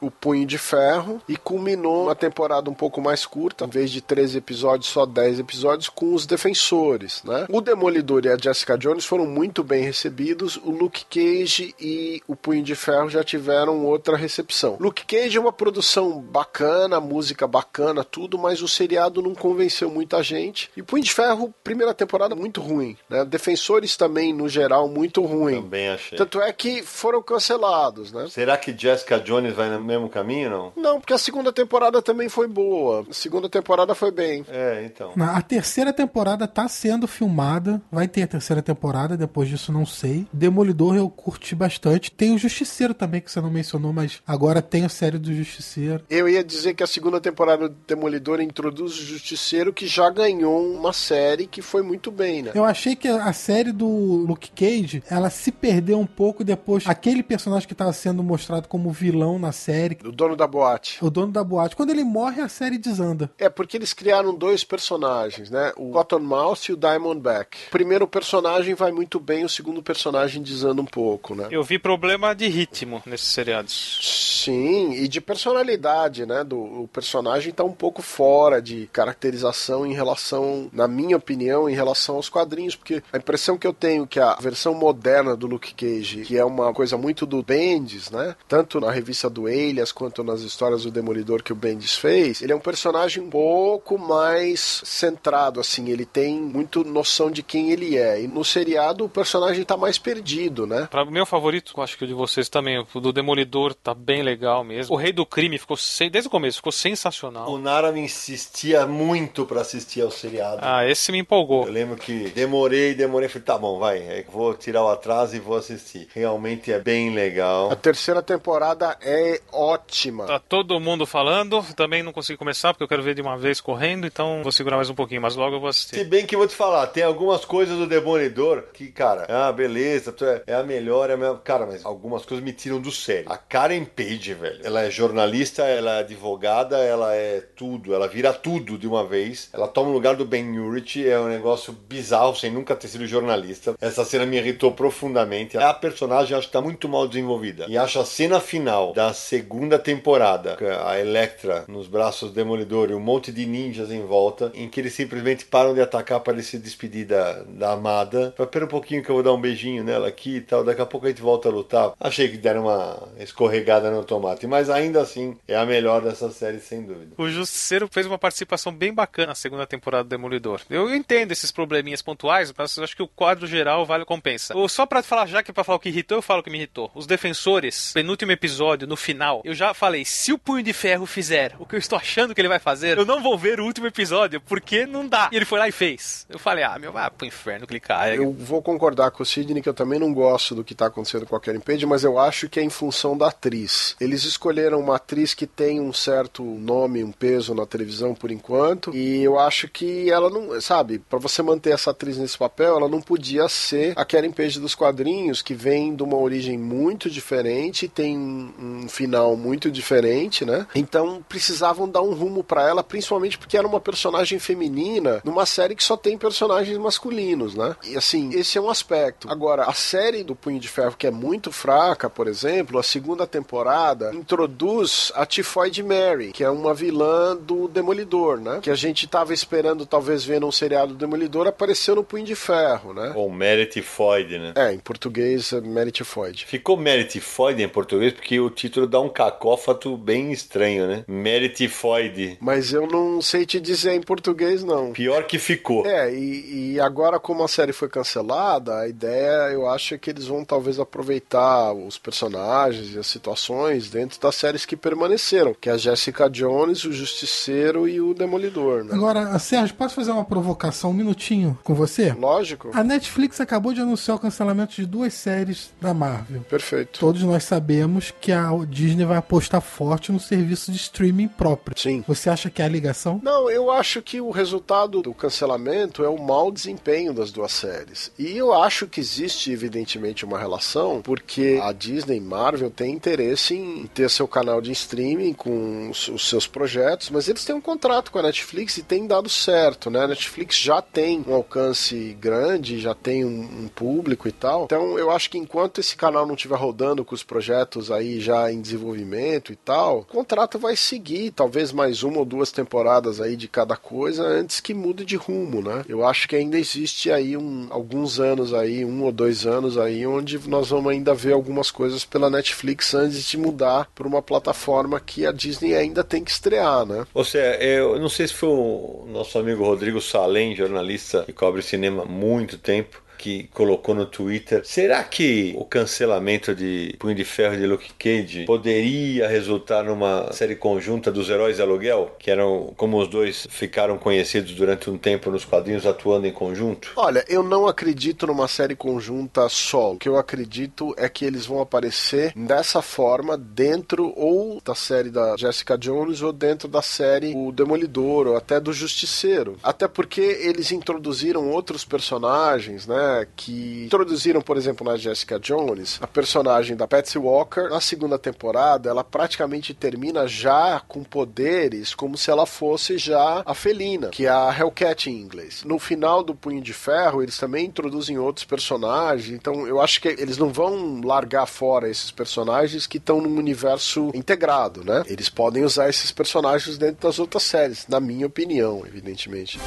o Punho de Ferro e culminou uma temporada um pouco mais curta, em vez de 13 episódios, só 10 episódios com os Defensores, né? O Demolidor e a Jessica Jones foram muito bem recebidos, o Luke Cage e o Punho de Ferro já tiveram outra recepção. Luke Cage é uma produção bacana, música bacana, tudo, mas o seriado não convenceu muita gente. E Punho de Ferro, primeira temporada muito ruim, né? Defensores também, no geral, muito ruim. Também achei. Tanto é que foram cancelados, né? Será que Jessica Jones vai no mesmo caminho, não? Não, porque a segunda temporada também foi boa. A segunda temporada foi bem. É, então. Na- A terceira temporada tá sendo filmada. Vai ter a terceira temporada, depois disso não sei. Demolidor eu curti bastante. Tem o Justiceiro também, que você não mencionou, mas agora tem a série do Justiceiro. Eu ia dizer que a segunda temporada do Demolidor introduz o Justiceiro, que já ganhou uma série que foi muito bem, né? Eu achei que a série do Luke Cage, ela se perdeu um pouco depois. Aquele personagem que estava sendo mostrado como vilão na série, O dono da boate. o dono da boate. Quando ele morre, a série desanda. É, porque eles criaram dois personagens, né? O Cottonmouth e o Diamondback. O primeiro personagem vai muito bem, o segundo personagem desanda um pouco, né? Eu vi problema de ritmo nesses seriados. Sim, e de personalidade, né? Do, o personagem tá um pouco fora de caracterização em relação, na minha opinião, em relação aos quadrinhos, porque a impressão que eu tenho que a versão moderna do Luke Cage, que é uma coisa muito do Bendis, né? Tanto na revista do Elias quanto nas histórias do Demolidor que o Bendis fez, ele é um personagem um pouco mais centrado, assim, ele tem muito noção de quem ele é. E no seriado o personagem tá mais perdido, né? Pra meu favorito, eu acho que o de vocês também, o do Demolidor tá bem legal mesmo. O Rei do Crime ficou sem- desde o começo, ficou sensacional. O Nara me insistia muito pra assistir ao seriado. Ah, esse me empolgou. Eu lembro que demorei, demorei, falei, tá bom, vai, é, vou tirar o atraso e vou assistir. Realmente é bem legal. A terceira temporada é ótima. Tá todo mundo falando, também não consegui começar porque eu quero ver de uma vez correndo, então vou segurar mais um pouquinho, mas logo eu vou Se assistir. bem que eu vou te falar, tem algumas coisas do Demolidor que, cara, ah, beleza, tu é, é a melhor, é a melhor. Cara, mas algumas coisas me tiram do sério. A Karen Page, velho, ela é jornalista, ela é advogada, ela é tudo, ela vira tudo de uma vez. Ela toma o lugar do Ben Urich, é um negócio bizarro, sem nunca ter sido jornalista. Essa cena me irritou profundamente. A personagem acho que tá muito mal desenvolvida. E acho a cena final da segunda temporada, a Electra nos braços do Demolidor e um monte de ninjas em volta, em que eles simplesmente param de atacar para ele se despedir da, da amada. Fala, Pera um pouquinho que eu vou dar um beijinho nela aqui e tal, daqui a pouco a gente volta a lutar. Achei que deram uma escorregada no tomate, mas ainda assim é a melhor dessa série, sem dúvida. O Justiceiro fez uma participação bem bacana na segunda temporada do Demolidor. Eu entendo esses probleminhas pontuais, mas acho que o quadro geral vale a compensa. Ou só pra falar, já que é pra falar o que irritou, eu falo o que me irritou. Os defensores, penúltimo episódio, episódio no final, eu já falei, se o Punho de Ferro fizer o que eu estou achando que ele vai fazer, eu não vou ver o último episódio, porque não dá. E ele foi lá e fez. Eu falei, ah, meu, vai pro inferno clicar. Eu vou concordar com o Sidney que eu também não gosto do que tá acontecendo com a Karen Page, mas eu acho que é em função da atriz. Eles escolheram uma atriz que tem um certo nome, um peso na televisão por enquanto, e eu acho que ela não, sabe, para você manter essa atriz nesse papel, ela não podia ser a Karen Page dos quadrinhos, que vem de uma origem muito diferente, tem um final muito diferente, né? Então precisavam dar um rumo para ela, principalmente porque era uma personagem feminina numa série que só tem personagens masculinos, né? E assim, esse é um aspecto. Agora, a série do Punho de Ferro, que é muito fraca, por exemplo, a segunda temporada introduz a Tifoid Mary, que é uma vilã do Demolidor, né? Que a gente tava esperando talvez ver num seriado do Demolidor, apareceu no Punho de Ferro, né? Ou Merit Foyd, né? É, em português é Merit Foyd. Ficou Merit Foyd em português porque o título dá um cacófato bem estranho, né? Merit Foyd. Mas eu não sei te dizer em português, não. Pior que ficou. É, e, e agora como a série foi cancelada, a ideia eu acho é que eles vão talvez aproveitar os personagens e as situações dentro das séries que permaneceram, que é a Jessica Jones, o Justiceiro e o Demolidor, né? Agora, Sérgio, posso fazer uma provocação um minutinho com você? Lógico. A Netflix acabou de anunciar o cancelamento de duas séries da Marvel. Perfeito. Todos nós sabemos que a Disney vai apostar forte no serviço de streaming próprio. Sim. Você acha que é a ligação? Não, eu acho que o resultado do cancelamento é o mau desempenho das duas séries. E eu acho que existe, evidentemente, uma relação, porque a Disney e Marvel têm interesse em ter seu canal de streaming com os, os seus projetos, mas eles têm um contrato com a Netflix e tem dado certo, né? A Netflix já tem um alcance grande, já tem um, um público e tal. Então eu acho que enquanto esse canal não estiver rodando com os projetos aí já em desenvolvimento e tal, o contrato vai seguir, talvez mais uma ou duas temporadas aí de cada coisa antes que mude de rumo, né? Eu acho que ainda existe aí um, alguns anos aí, um ou dois anos aí, onde nós vamos ainda ver algumas coisas pela Netflix antes de mudar para uma plataforma que a Disney ainda tem que estrear, né? Ou seja, eu não sei se foi o nosso amigo Rodrigo Salem, jornalista que cobre cinema há muito tempo, que colocou no Twitter. Será que o cancelamento de Punho de Ferro de Luke Cage poderia resultar numa série conjunta dos Heróis de Aluguel? Que eram como os dois ficaram conhecidos durante um tempo nos quadrinhos atuando em conjunto? Olha, eu não acredito numa série conjunta solo. O que eu acredito é que eles vão aparecer dessa forma dentro ou da série da Jessica Jones ou dentro da série O Demolidor ou até do Justiceiro. Até porque eles introduziram outros personagens, né? Que introduziram, por exemplo, na Jessica Jones, a personagem da Patsy Walker. Na segunda temporada, ela praticamente termina já com poderes como se ela fosse já a Felina, que é a Hellcat em inglês. No final do Punho de Ferro, eles também introduzem outros personagens. Então, eu acho que eles não vão largar fora esses personagens que estão num universo integrado, né? Eles podem usar esses personagens dentro das outras séries, na minha opinião, evidentemente.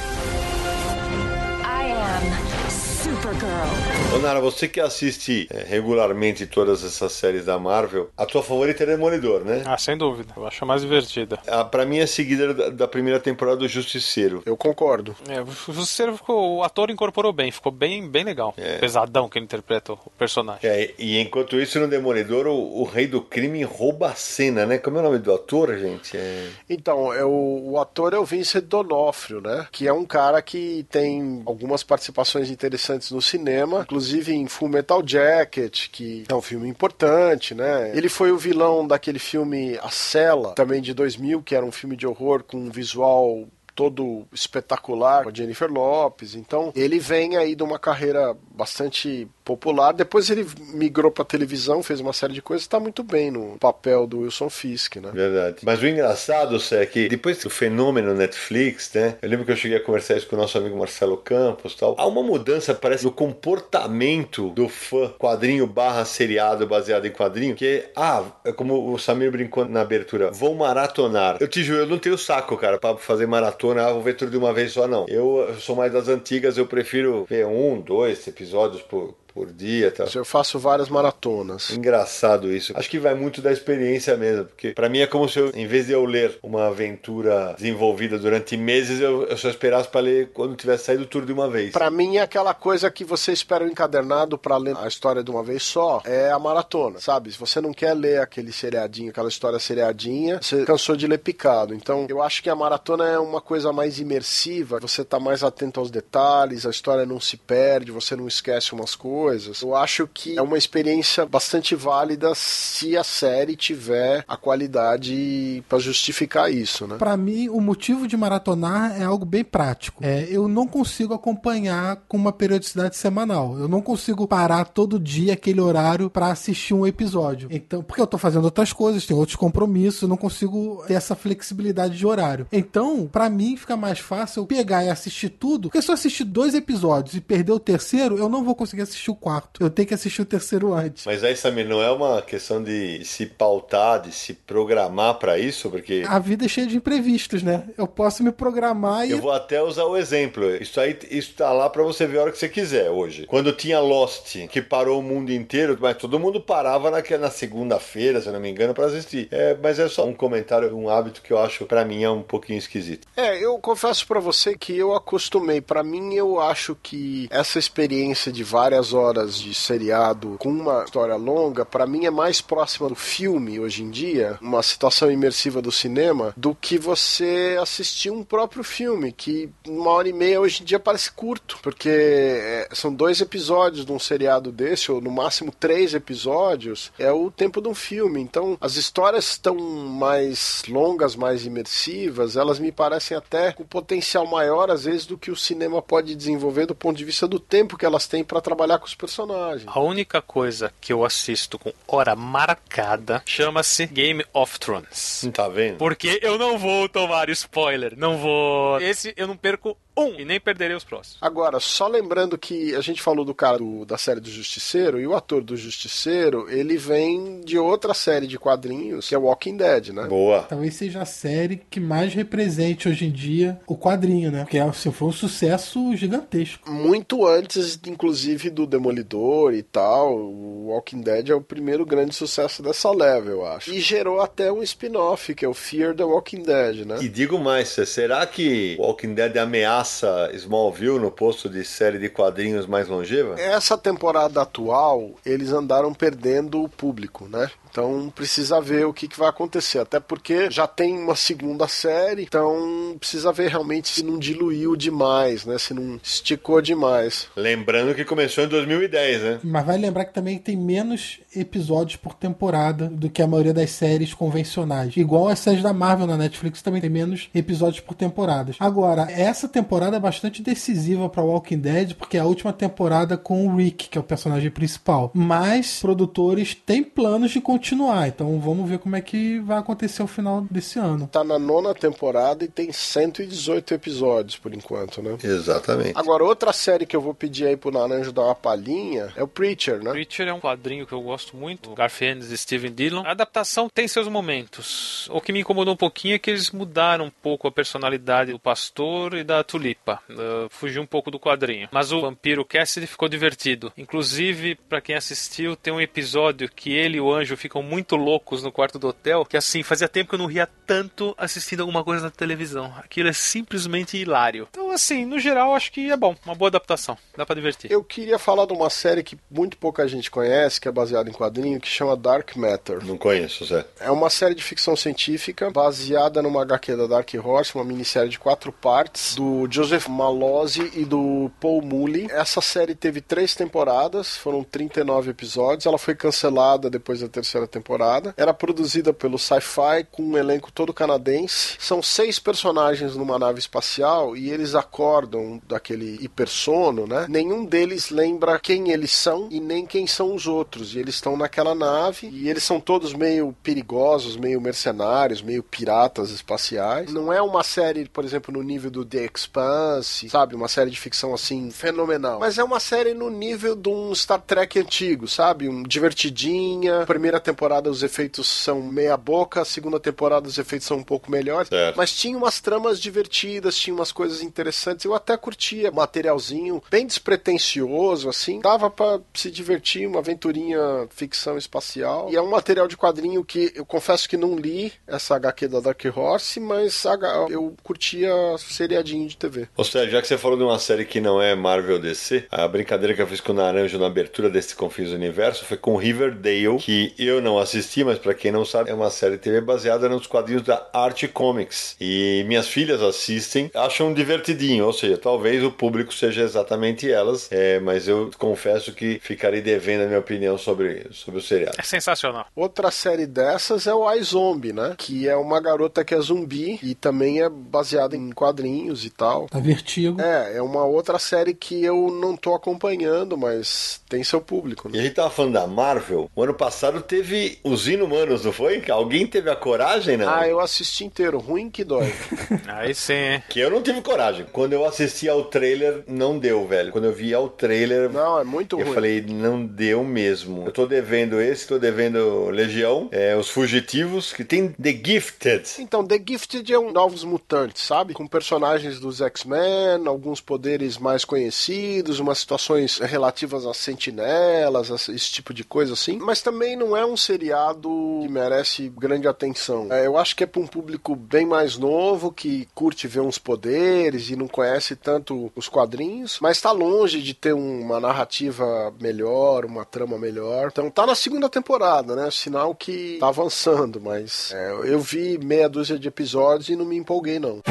Supergirl. Ô Nara, você que assiste é, regularmente todas essas séries da Marvel, a tua favorita é Demolidor, né? Ah, sem dúvida. Eu acho a mais divertida. A, pra mim é seguida da, da primeira temporada do Justiceiro. Eu concordo. É, o Justiceiro ficou. O ator incorporou bem, ficou bem, bem legal. É. Pesadão que ele interpreta o personagem. É, e enquanto isso, no Demolidor, o, o rei do crime rouba a cena, né? Como é o nome do ator, gente? É... Então, é o, o ator é o Vincent D'Onofrio, né? Que é um cara que tem algumas participações interessantes no cinema, inclusive em Full Metal Jacket, que é um filme importante, né? Ele foi o vilão daquele filme A Cela, também de 2000, que era um filme de horror com um visual todo espetacular com a Jennifer Lopes. Então, ele vem aí de uma carreira bastante popular. Depois ele migrou pra televisão, fez uma série de coisas, tá muito bem no papel do Wilson Fisk, né? Verdade. Mas o engraçado Cé, é que depois do fenômeno Netflix, né? Eu lembro que eu cheguei a conversar isso com o nosso amigo Marcelo Campos tal. Há uma mudança, parece, no comportamento do fã quadrinho barra seriado baseado em quadrinho, que é, ah, é como o Samir brincou na abertura, vou maratonar. Eu te juro, eu não tenho saco, cara, pra fazer maratona, vou ver tudo de uma vez só, não. Eu sou mais das antigas, eu prefiro ver um, dois episódios por, por dia, tá? Eu faço várias maratonas. Engraçado isso. Acho que vai muito da experiência mesmo, porque para mim é como se eu, em vez de eu ler uma aventura desenvolvida durante meses, eu, eu só esperasse para ler quando tivesse saído tudo de uma vez. Pra mim é aquela coisa que você espera o encadernado pra ler a história de uma vez só, é a maratona, sabe? Se você não quer ler aquele seriadinho, aquela história seriadinha, você cansou de ler picado. Então, eu acho que a maratona é uma coisa mais imersiva, você tá mais atento aos detalhes, a história não se perde, você não esquece umas coisas. Eu acho que é uma experiência bastante válida se a série tiver a qualidade pra justificar isso, né? Pra mim, o motivo de maratonar é algo bem prático. É, eu não consigo acompanhar com uma periodicidade semanal. Eu não consigo parar todo dia aquele horário pra assistir um episódio. Então, porque eu tô fazendo outras coisas, tenho outros compromissos, eu não consigo ter essa flexibilidade de horário. Então, pra mim fica mais fácil pegar e assistir tudo, porque se eu assistir dois episódios e perder o terceiro, eu não vou conseguir assistir o quarto. Eu tenho que assistir o terceiro antes. Mas aí, Samir, não é uma questão de se pautar, de se programar pra isso, porque A vida é cheia de imprevistos, né? Eu posso me programar e eu vou até usar o exemplo. Isso aí isso tá lá pra você ver a hora que você quiser hoje. Quando tinha Lost, que parou o mundo inteiro, mas todo mundo parava naquela, na segunda-feira, se eu não me engano, pra assistir. É, mas é só um comentário, um hábito que eu acho, pra mim, é um pouquinho esquisito. É, eu confesso pra você que eu acostumei. Pra mim, eu acho que essa experiência de várias horas de seriado com uma história longa, pra mim é mais próxima do filme hoje em dia, uma situação imersiva do cinema, do que você assistir um próprio filme, que uma hora e meia hoje em dia parece curto, porque é, são dois episódios de um seriado desse, ou no máximo três episódios, é o tempo de um filme. Então, as histórias estão mais longas, mais imersivas, elas me parecem até com potencial maior, às vezes, do que o cinema pode desenvolver do ponto de vista do tempo que elas têm para trabalhar com os personagens. A única coisa que eu assisto com hora marcada chama-se Game of Thrones. Tá vendo? Porque eu não vou tomar spoiler, não vou. Esse eu não perco um e nem perderei os próximos. Agora, só lembrando que a gente falou do cara do- da série do Justiceiro, e o ator do Justiceiro, ele vem de outra série de quadrinhos, que é Walking Dead, né? Boa. talvez seja a série que mais represente hoje em dia o quadrinho, né? Porque assim, foi um sucesso gigantesco. Muito antes, inclusive, do Demolidor e tal, o Walking Dead é o primeiro grande sucesso dessa leva, eu acho. E gerou até um spin-off, que é o Fear the Walking Dead, né? E digo mais, será que Walking Dead ameaça Smallville no posto de série de quadrinhos mais longeva? Essa temporada atual, eles andaram perdendo o público, né? Então precisa ver o que, que vai acontecer. Até porque já tem uma segunda série, então precisa ver realmente se não diluiu demais, né? Se não esticou demais. Lembrando que começou em 2010, né? Mas vai lembrar que também tem menos episódios por temporada do que a maioria das séries convencionais. Igual as séries da Marvel na Netflix também tem menos episódios por temporadas. Agora, essa temporada é bastante decisiva para Walking Dead, porque é a última temporada com o Rick, que é o personagem principal. Mas produtores têm planos de continuar, então vamos ver como é que vai acontecer o final desse ano. Tá na nona temporada e tem 118 episódios por enquanto, né? Exatamente. Agora, outra série que eu vou pedir aí pro Naranjo dar uma palhinha é o Preacher, né? Preacher é um quadrinho que eu gosto muito, Garfiennes e Steven Dillon. A adaptação tem seus momentos. O que me incomodou um pouquinho é que eles mudaram um pouco a personalidade do pastor e da tulipa. Uh, fugiu um pouco do quadrinho. Mas o vampiro Cassidy ficou divertido. Inclusive, pra quem assistiu, tem um episódio que ele e o anjo ficam muito loucos no quarto do hotel, que assim, fazia tempo que eu não ria tanto assistindo alguma coisa na televisão. Aquilo é simplesmente hilário. Então, assim, no geral, acho que é bom. Uma boa adaptação. Dá pra divertir. Eu queria falar de uma série que muito pouca gente conhece, que é baseada em quadrinho, que chama Dark Matter. Não conheço, Zé. É uma série de ficção científica baseada numa HQ da Dark Horse, uma minissérie de quatro partes, do Joseph Malozzi e do Paul Mully. Essa série teve três temporadas, foram 39 episódios. Ela foi cancelada depois da terceira temporada. Era produzida pelo Sci-Fi com um elenco todo canadense. São seis personagens numa nave espacial e eles acordam daquele hipersono, né? Nenhum deles lembra quem eles são e nem quem são os outros. E eles estão naquela nave e eles são todos meio perigosos, meio mercenários, meio piratas espaciais. Não é uma série, por exemplo, no nível do The Expanse, sabe? Uma série de ficção assim fenomenal. Mas é uma série no nível de um Star Trek antigo, sabe? Um divertidinha. Primeira temporada os efeitos são meia boca, a segunda temporada os efeitos são um pouco melhores. Certo. Mas tinha umas tramas divertidas, tinha umas coisas interessantes. Eu até curtia materialzinho bem despretensioso, assim. Dava pra se divertir, uma aventurinha ficção espacial. E é um material de quadrinho que eu confesso que não li essa HQ da Dark Horse, mas eu curtia seriadinho de TV. Ou seja, já que você falou de uma série que não é Marvel DC, a brincadeira que eu fiz com o Naranjo na abertura desse Confins do Universo foi com Riverdale, que eu não assisti, mas pra quem não sabe, é uma série de TV baseada nos quadrinhos da Art Comics. E minhas filhas assistem, acham divertidinho, ou seja, talvez o público seja exatamente elas, é, mas eu confesso que ficarei devendo a minha opinião sobre, sobre o seriado. É sensacional. Outra série dessas é o iZombie, né? Que é uma garota que é zumbi e também é baseada em quadrinhos e tal. Tá vertigo. É, é uma outra série que eu não tô acompanhando, mas tem seu público, E né? a gente tava falando da Marvel, o ano passado teve os Inumanos, não foi? Alguém teve a coragem, não? Ah, eu assisti inteiro, ruim que dói. Aí sim, hein? Que eu não tive coragem. Quando eu assisti ao trailer, não deu, velho. Quando eu vi ao trailer, Não, é muito eu ruim. falei, não deu mesmo. Eu tô devendo esse, tô devendo Legião, é, Os Fugitivos, que tem The Gifted. Então, The Gifted é um Novos Mutantes, sabe? Com personagens dos X-Men, alguns poderes mais conhecidos, umas situações relativas às sentinelas, esse tipo de coisa assim. Mas também não é um seriado que merece grande atenção. É, eu acho que é para um público bem mais novo, que curte ver uns poderes e não conhece tanto os quadrinhos, mas está longe de ter uma narrativa melhor, uma trama melhor. Então tá na segunda temporada, né? Sinal que tá avançando, mas é, eu vi meia dúzia de episódios e não me empolguei, não.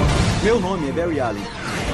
Meu nome é Barry Allen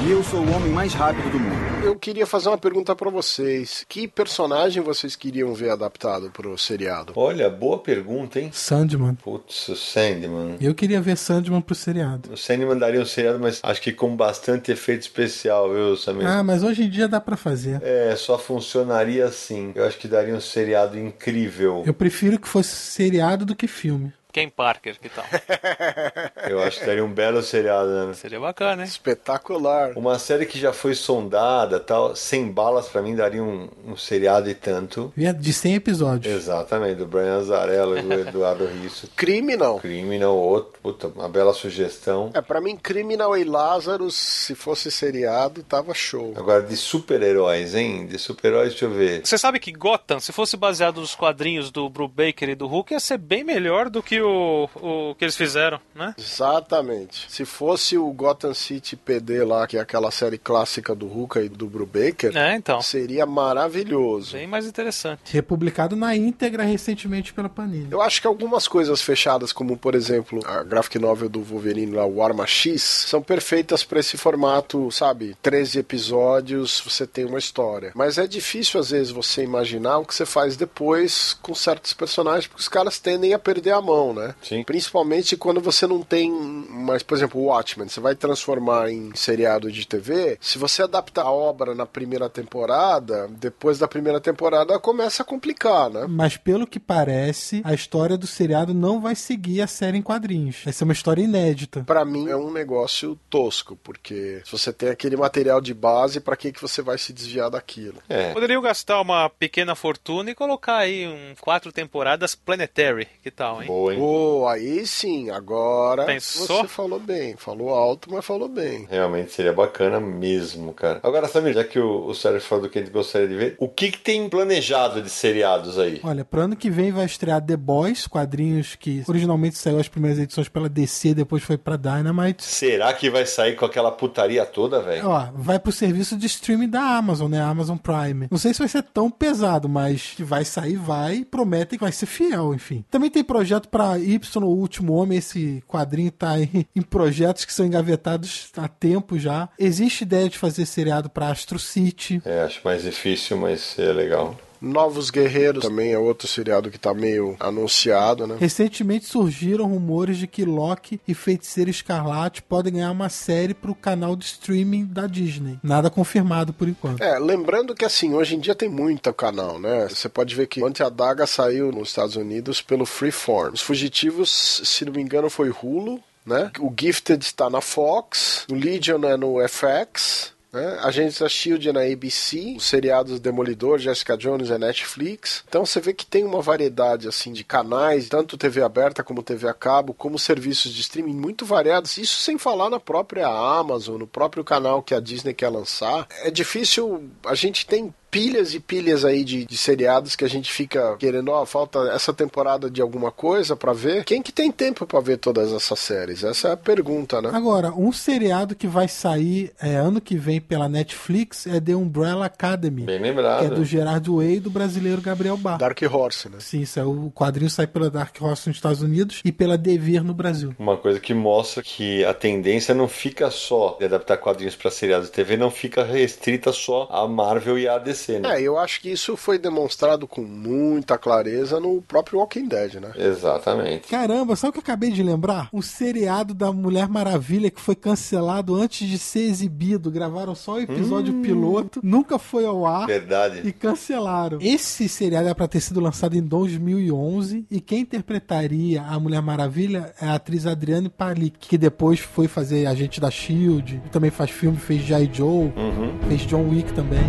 e eu sou o homem mais rápido do mundo. Eu queria fazer uma pergunta pra vocês. Que personagem vocês queriam ver adaptado pro seriado? Olha, boa pergunta, hein? Sandman. Putz, o Sandman. Eu queria ver Sandman pro seriado. O Sandman daria um seriado, mas acho que com bastante efeito especial, viu, Samir? Ah, mas hoje em dia dá pra fazer. É, só funcionaria assim. Eu acho que daria um seriado incrível. Eu prefiro que fosse seriado do que filme. Ken Parker, que tal? Eu acho que daria um belo seriado, né? Seria bacana, hein? Espetacular. Uma série que já foi sondada, tal, sem balas pra mim daria um, um seriado e tanto. De 100 episódios. Exatamente, do Brian Azarello e do Eduardo Risso. Criminal. Criminal, outro, puta, uma bela sugestão. É, pra mim, Criminal e Lazarus, se fosse seriado, tava show. Agora, de super-heróis, hein? De super-heróis, deixa eu ver. Você sabe que Gotham, se fosse baseado nos quadrinhos do Brubaker e do Hulk, ia ser bem melhor do que o, o que eles fizeram, né? Exatamente. Se fosse o Gotham City PD lá, que é aquela série clássica do Hulk e do Brubaker, É, então. seria maravilhoso. Bem mais interessante. Republicado na íntegra recentemente pela Panini. Eu acho que algumas coisas fechadas, como por exemplo a graphic novel do Wolverine lá, o Arma X, são perfeitas pra esse formato, sabe? 13 episódios, você tem uma história. Mas é difícil às vezes você imaginar o que você faz depois com certos personagens, porque os caras tendem a perder a mão, né? Sim. Principalmente quando você não tem, mas por exemplo, o Watchmen, você vai transformar em seriado de TV, se você adaptar a obra na primeira temporada, depois da primeira temporada começa a complicar, né? Mas pelo que parece, a história do seriado não vai seguir a série em quadrinhos. Vai ser uma história inédita. Pra mim é um negócio tosco, porque se você tem aquele material de base, pra que que você vai se desviar daquilo? É. Poderiam gastar uma pequena fortuna e colocar aí um quatro temporadas Planetary, que tal, hein? Boa, hein? Pô, aí sim, agora Pensou? você falou bem, falou alto, mas falou bem. Realmente seria bacana mesmo, cara. Agora, Samir, já que o, o Sérgio falou do que a gente gostaria de ver, o que, que tem planejado de seriados aí? Olha, pro ano que vem vai estrear The Boys, quadrinhos que originalmente saiu as primeiras edições pela DC, depois foi pra Dynamite. Será que vai sair com aquela putaria toda, velho? Ó, vai pro serviço de streaming da Amazon, né? Amazon Prime. Não sei se vai ser tão pesado, mas que vai sair, vai. Promete que vai ser fiel, enfim. Também tem projeto pra Y, o Último Homem. Esse quadrinho tá em, em projetos que são engavetados há tempo já. Existe ideia de fazer seriado pra Astro City. É, acho mais difícil, mas é legal. Novos Guerreiros também é outro seriado que tá meio anunciado, né? Recentemente surgiram rumores de que Loki e Feiticeiro Escarlate podem ganhar uma série pro canal de streaming da Disney. Nada confirmado por enquanto. É, lembrando que assim, hoje em dia tem muito canal, né? Você pode ver que Ante a Daga saiu nos Estados Unidos pelo Freeform. Os Fugitivos, se não me engano, foi Hulu. né? O Gifted está na Fox, o Legion é no FX, né? Agentes da Shield é na ABC, os seriados Demolidor, Jessica Jones é Netflix. Então você vê que tem uma variedade assim de canais, tanto TV aberta como TV a cabo, como serviços de streaming muito variados. Isso sem falar na própria Amazon, no próprio canal que a Disney quer lançar. É difícil, a gente tem pilhas e pilhas aí de, de seriados que a gente fica querendo, ó, falta essa temporada de alguma coisa para ver. Quem que tem tempo para ver todas essas séries? Essa é a pergunta, né? Agora, um seriado que vai sair é, ano que vem pela Netflix é The Umbrella Academy. Bem lembrado. Que é do Gerard Way e do brasileiro Gabriel Bar. Dark Horse, né? Sim, isso é, o quadrinho sai pela Dark Horse nos Estados Unidos e pela Devir no Brasil. Uma coisa que mostra que a tendência não fica só de adaptar quadrinhos para seriados de TV, não fica restrita só a Marvel e a DC. Né? É, eu acho que isso foi demonstrado com muita clareza no próprio Walking Dead, né? Exatamente. Caramba, sabe o que eu acabei de lembrar? O seriado da Mulher Maravilha que foi cancelado antes de ser exibido. Gravaram só o episódio Hum. piloto, nunca foi ao ar. Verdade. E cancelaram. Esse seriado é pra ter sido lançado em 2011 e quem interpretaria a Mulher Maravilha é a atriz Adriane Palik, que depois foi fazer Agente da Shield, também faz filme, fez G.I. Joe, Uhum. fez John Wick também.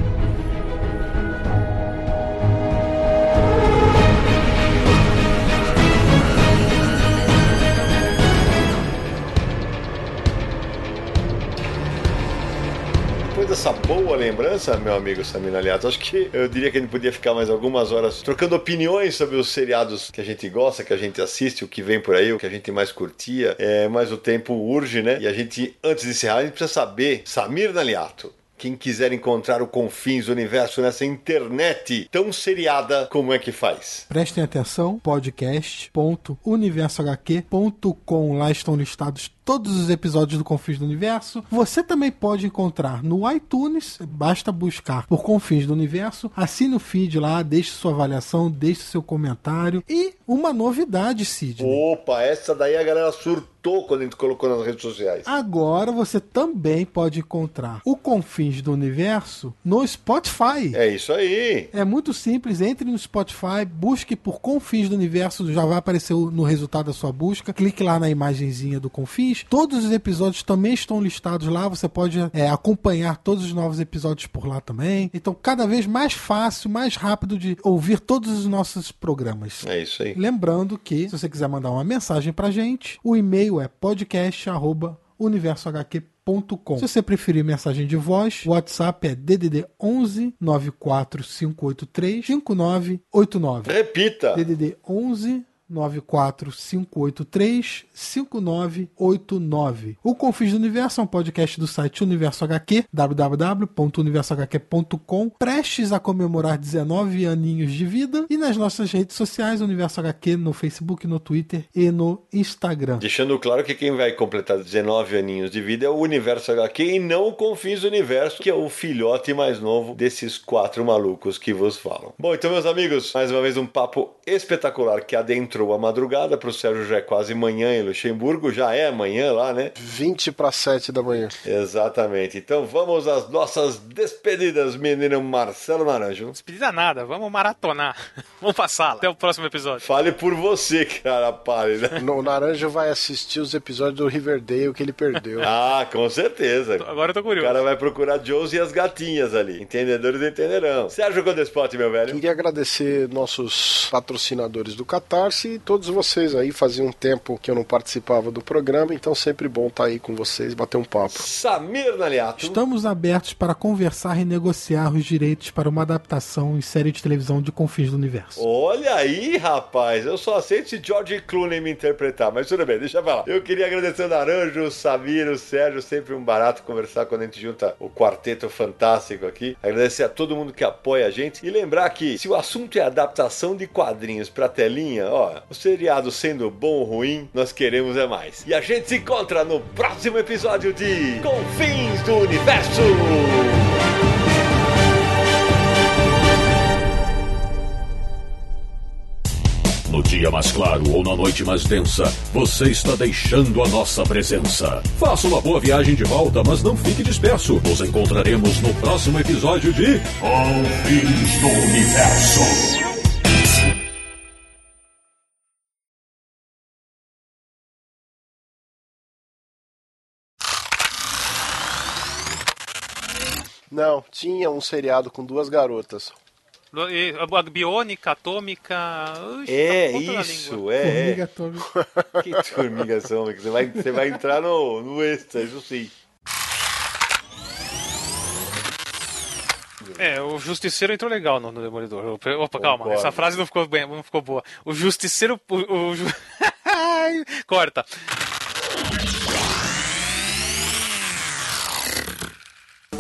Dessa boa lembrança, meu amigo Samir Aliato, acho que eu diria que a gente podia ficar mais algumas horas trocando opiniões sobre os seriados que a gente gosta, que a gente assiste, o que vem por aí, o que a gente mais curtia. É, mas o tempo urge, né? E a gente, antes de encerrar, a gente precisa saber, Samir Naliato, quem quiser encontrar o Confins do Universo nessa internet tão seriada, como é que faz? Prestem atenção, podcast.universohq.com. Lá estão listados todos os episódios do Confins do Universo. Você também pode encontrar no iTunes, basta buscar por Confins do Universo, assine o feed lá, deixe sua avaliação, deixe seu comentário. E uma novidade, Cid. Opa, essa daí a galera surtou quando a gente colocou nas redes sociais. Agora você também pode encontrar o Confins do Universo no Spotify. É isso aí. É muito simples, entre no Spotify, busque por Confins do Universo, já vai aparecer no resultado da sua busca. Clique lá na imagenzinha do Confins. Todos os episódios também estão listados lá, você pode é, acompanhar todos os novos episódios por lá também. Então, cada vez mais fácil, mais rápido de ouvir todos os nossos programas. É isso aí. Lembrando que, se você quiser mandar uma mensagem pra gente, o e-mail é podcast@universohq.com. Se você preferir mensagem de voz, o WhatsApp é DDD 11 94583 5989. Repita. DDD 11 94583 5989. O Confins do Universo é um podcast do site Universo HQ, www.universohq.com, prestes a comemorar 19 aninhos de vida, e nas nossas redes sociais, Universo HQ, no Facebook, no Twitter e no Instagram. Deixando claro que quem vai completar 19 aninhos de vida é o Universo HQ e não o Confins do Universo, que é o filhote mais novo desses quatro malucos que vos falam. Bom, então, meus amigos, mais uma vez um papo espetacular que adentrou a madrugada. Para o Sérgio já é quase manhã em Luxemburgo, já é amanhã lá, né? 20 para 7 da manhã. Exatamente. Então vamos às nossas despedidas, menino Marcelo Naranjo. Despedida nada, vamos maratonar. vamos passar. Até o próximo episódio. Fale por você, cara, pare, né? O Naranjo vai assistir os episódios do Riverdale que ele perdeu. Ah, com certeza. Agora eu tô O curioso. cara vai procurar Joes e as gatinhas ali. Entendedores entenderão. Sérgio Codespot, meu velho. Queria agradecer nossos patrocinadores do Catarse e todos vocês aí. Fazia um tempo que eu não participava do programa, então sempre bom estar aí com vocês, bater um papo. Samir Naliato. Estamos abertos para conversar e negociar os direitos para uma adaptação em série de televisão de Confins do Universo. Olha aí, rapaz. Eu só aceito se George Clooney me interpretar, mas tudo bem, deixa pra lá. Eu queria agradecer o Naranjo, o Samir, o Sérgio. Sempre um barato conversar quando a gente junta o quarteto fantástico aqui. Agradecer a todo mundo que apoia a gente. E lembrar que se o assunto é adaptação de quadrinhos pra telinha, ó, o seriado sendo bom ou ruim, nós queremos é mais. E a gente se encontra no próximo episódio de Confins do Universo. No dia mais claro ou na noite mais densa, você está deixando a nossa presença. Faça uma boa viagem de volta, mas não fique disperso. Nos encontraremos no próximo episódio de Confins do Universo. Não, tinha um seriado com duas garotas. A biônica, atômica. Ux, É, tá isso, é, Formiga atômica. Que formiga atômica. Você vai, você vai entrar no, no extra, isso sim. É, o Justiceiro entrou legal no, no Demolidor. Opa, calma, Concordo. essa frase não ficou, bem, não ficou boa. O Justiceiro. O, o Corta.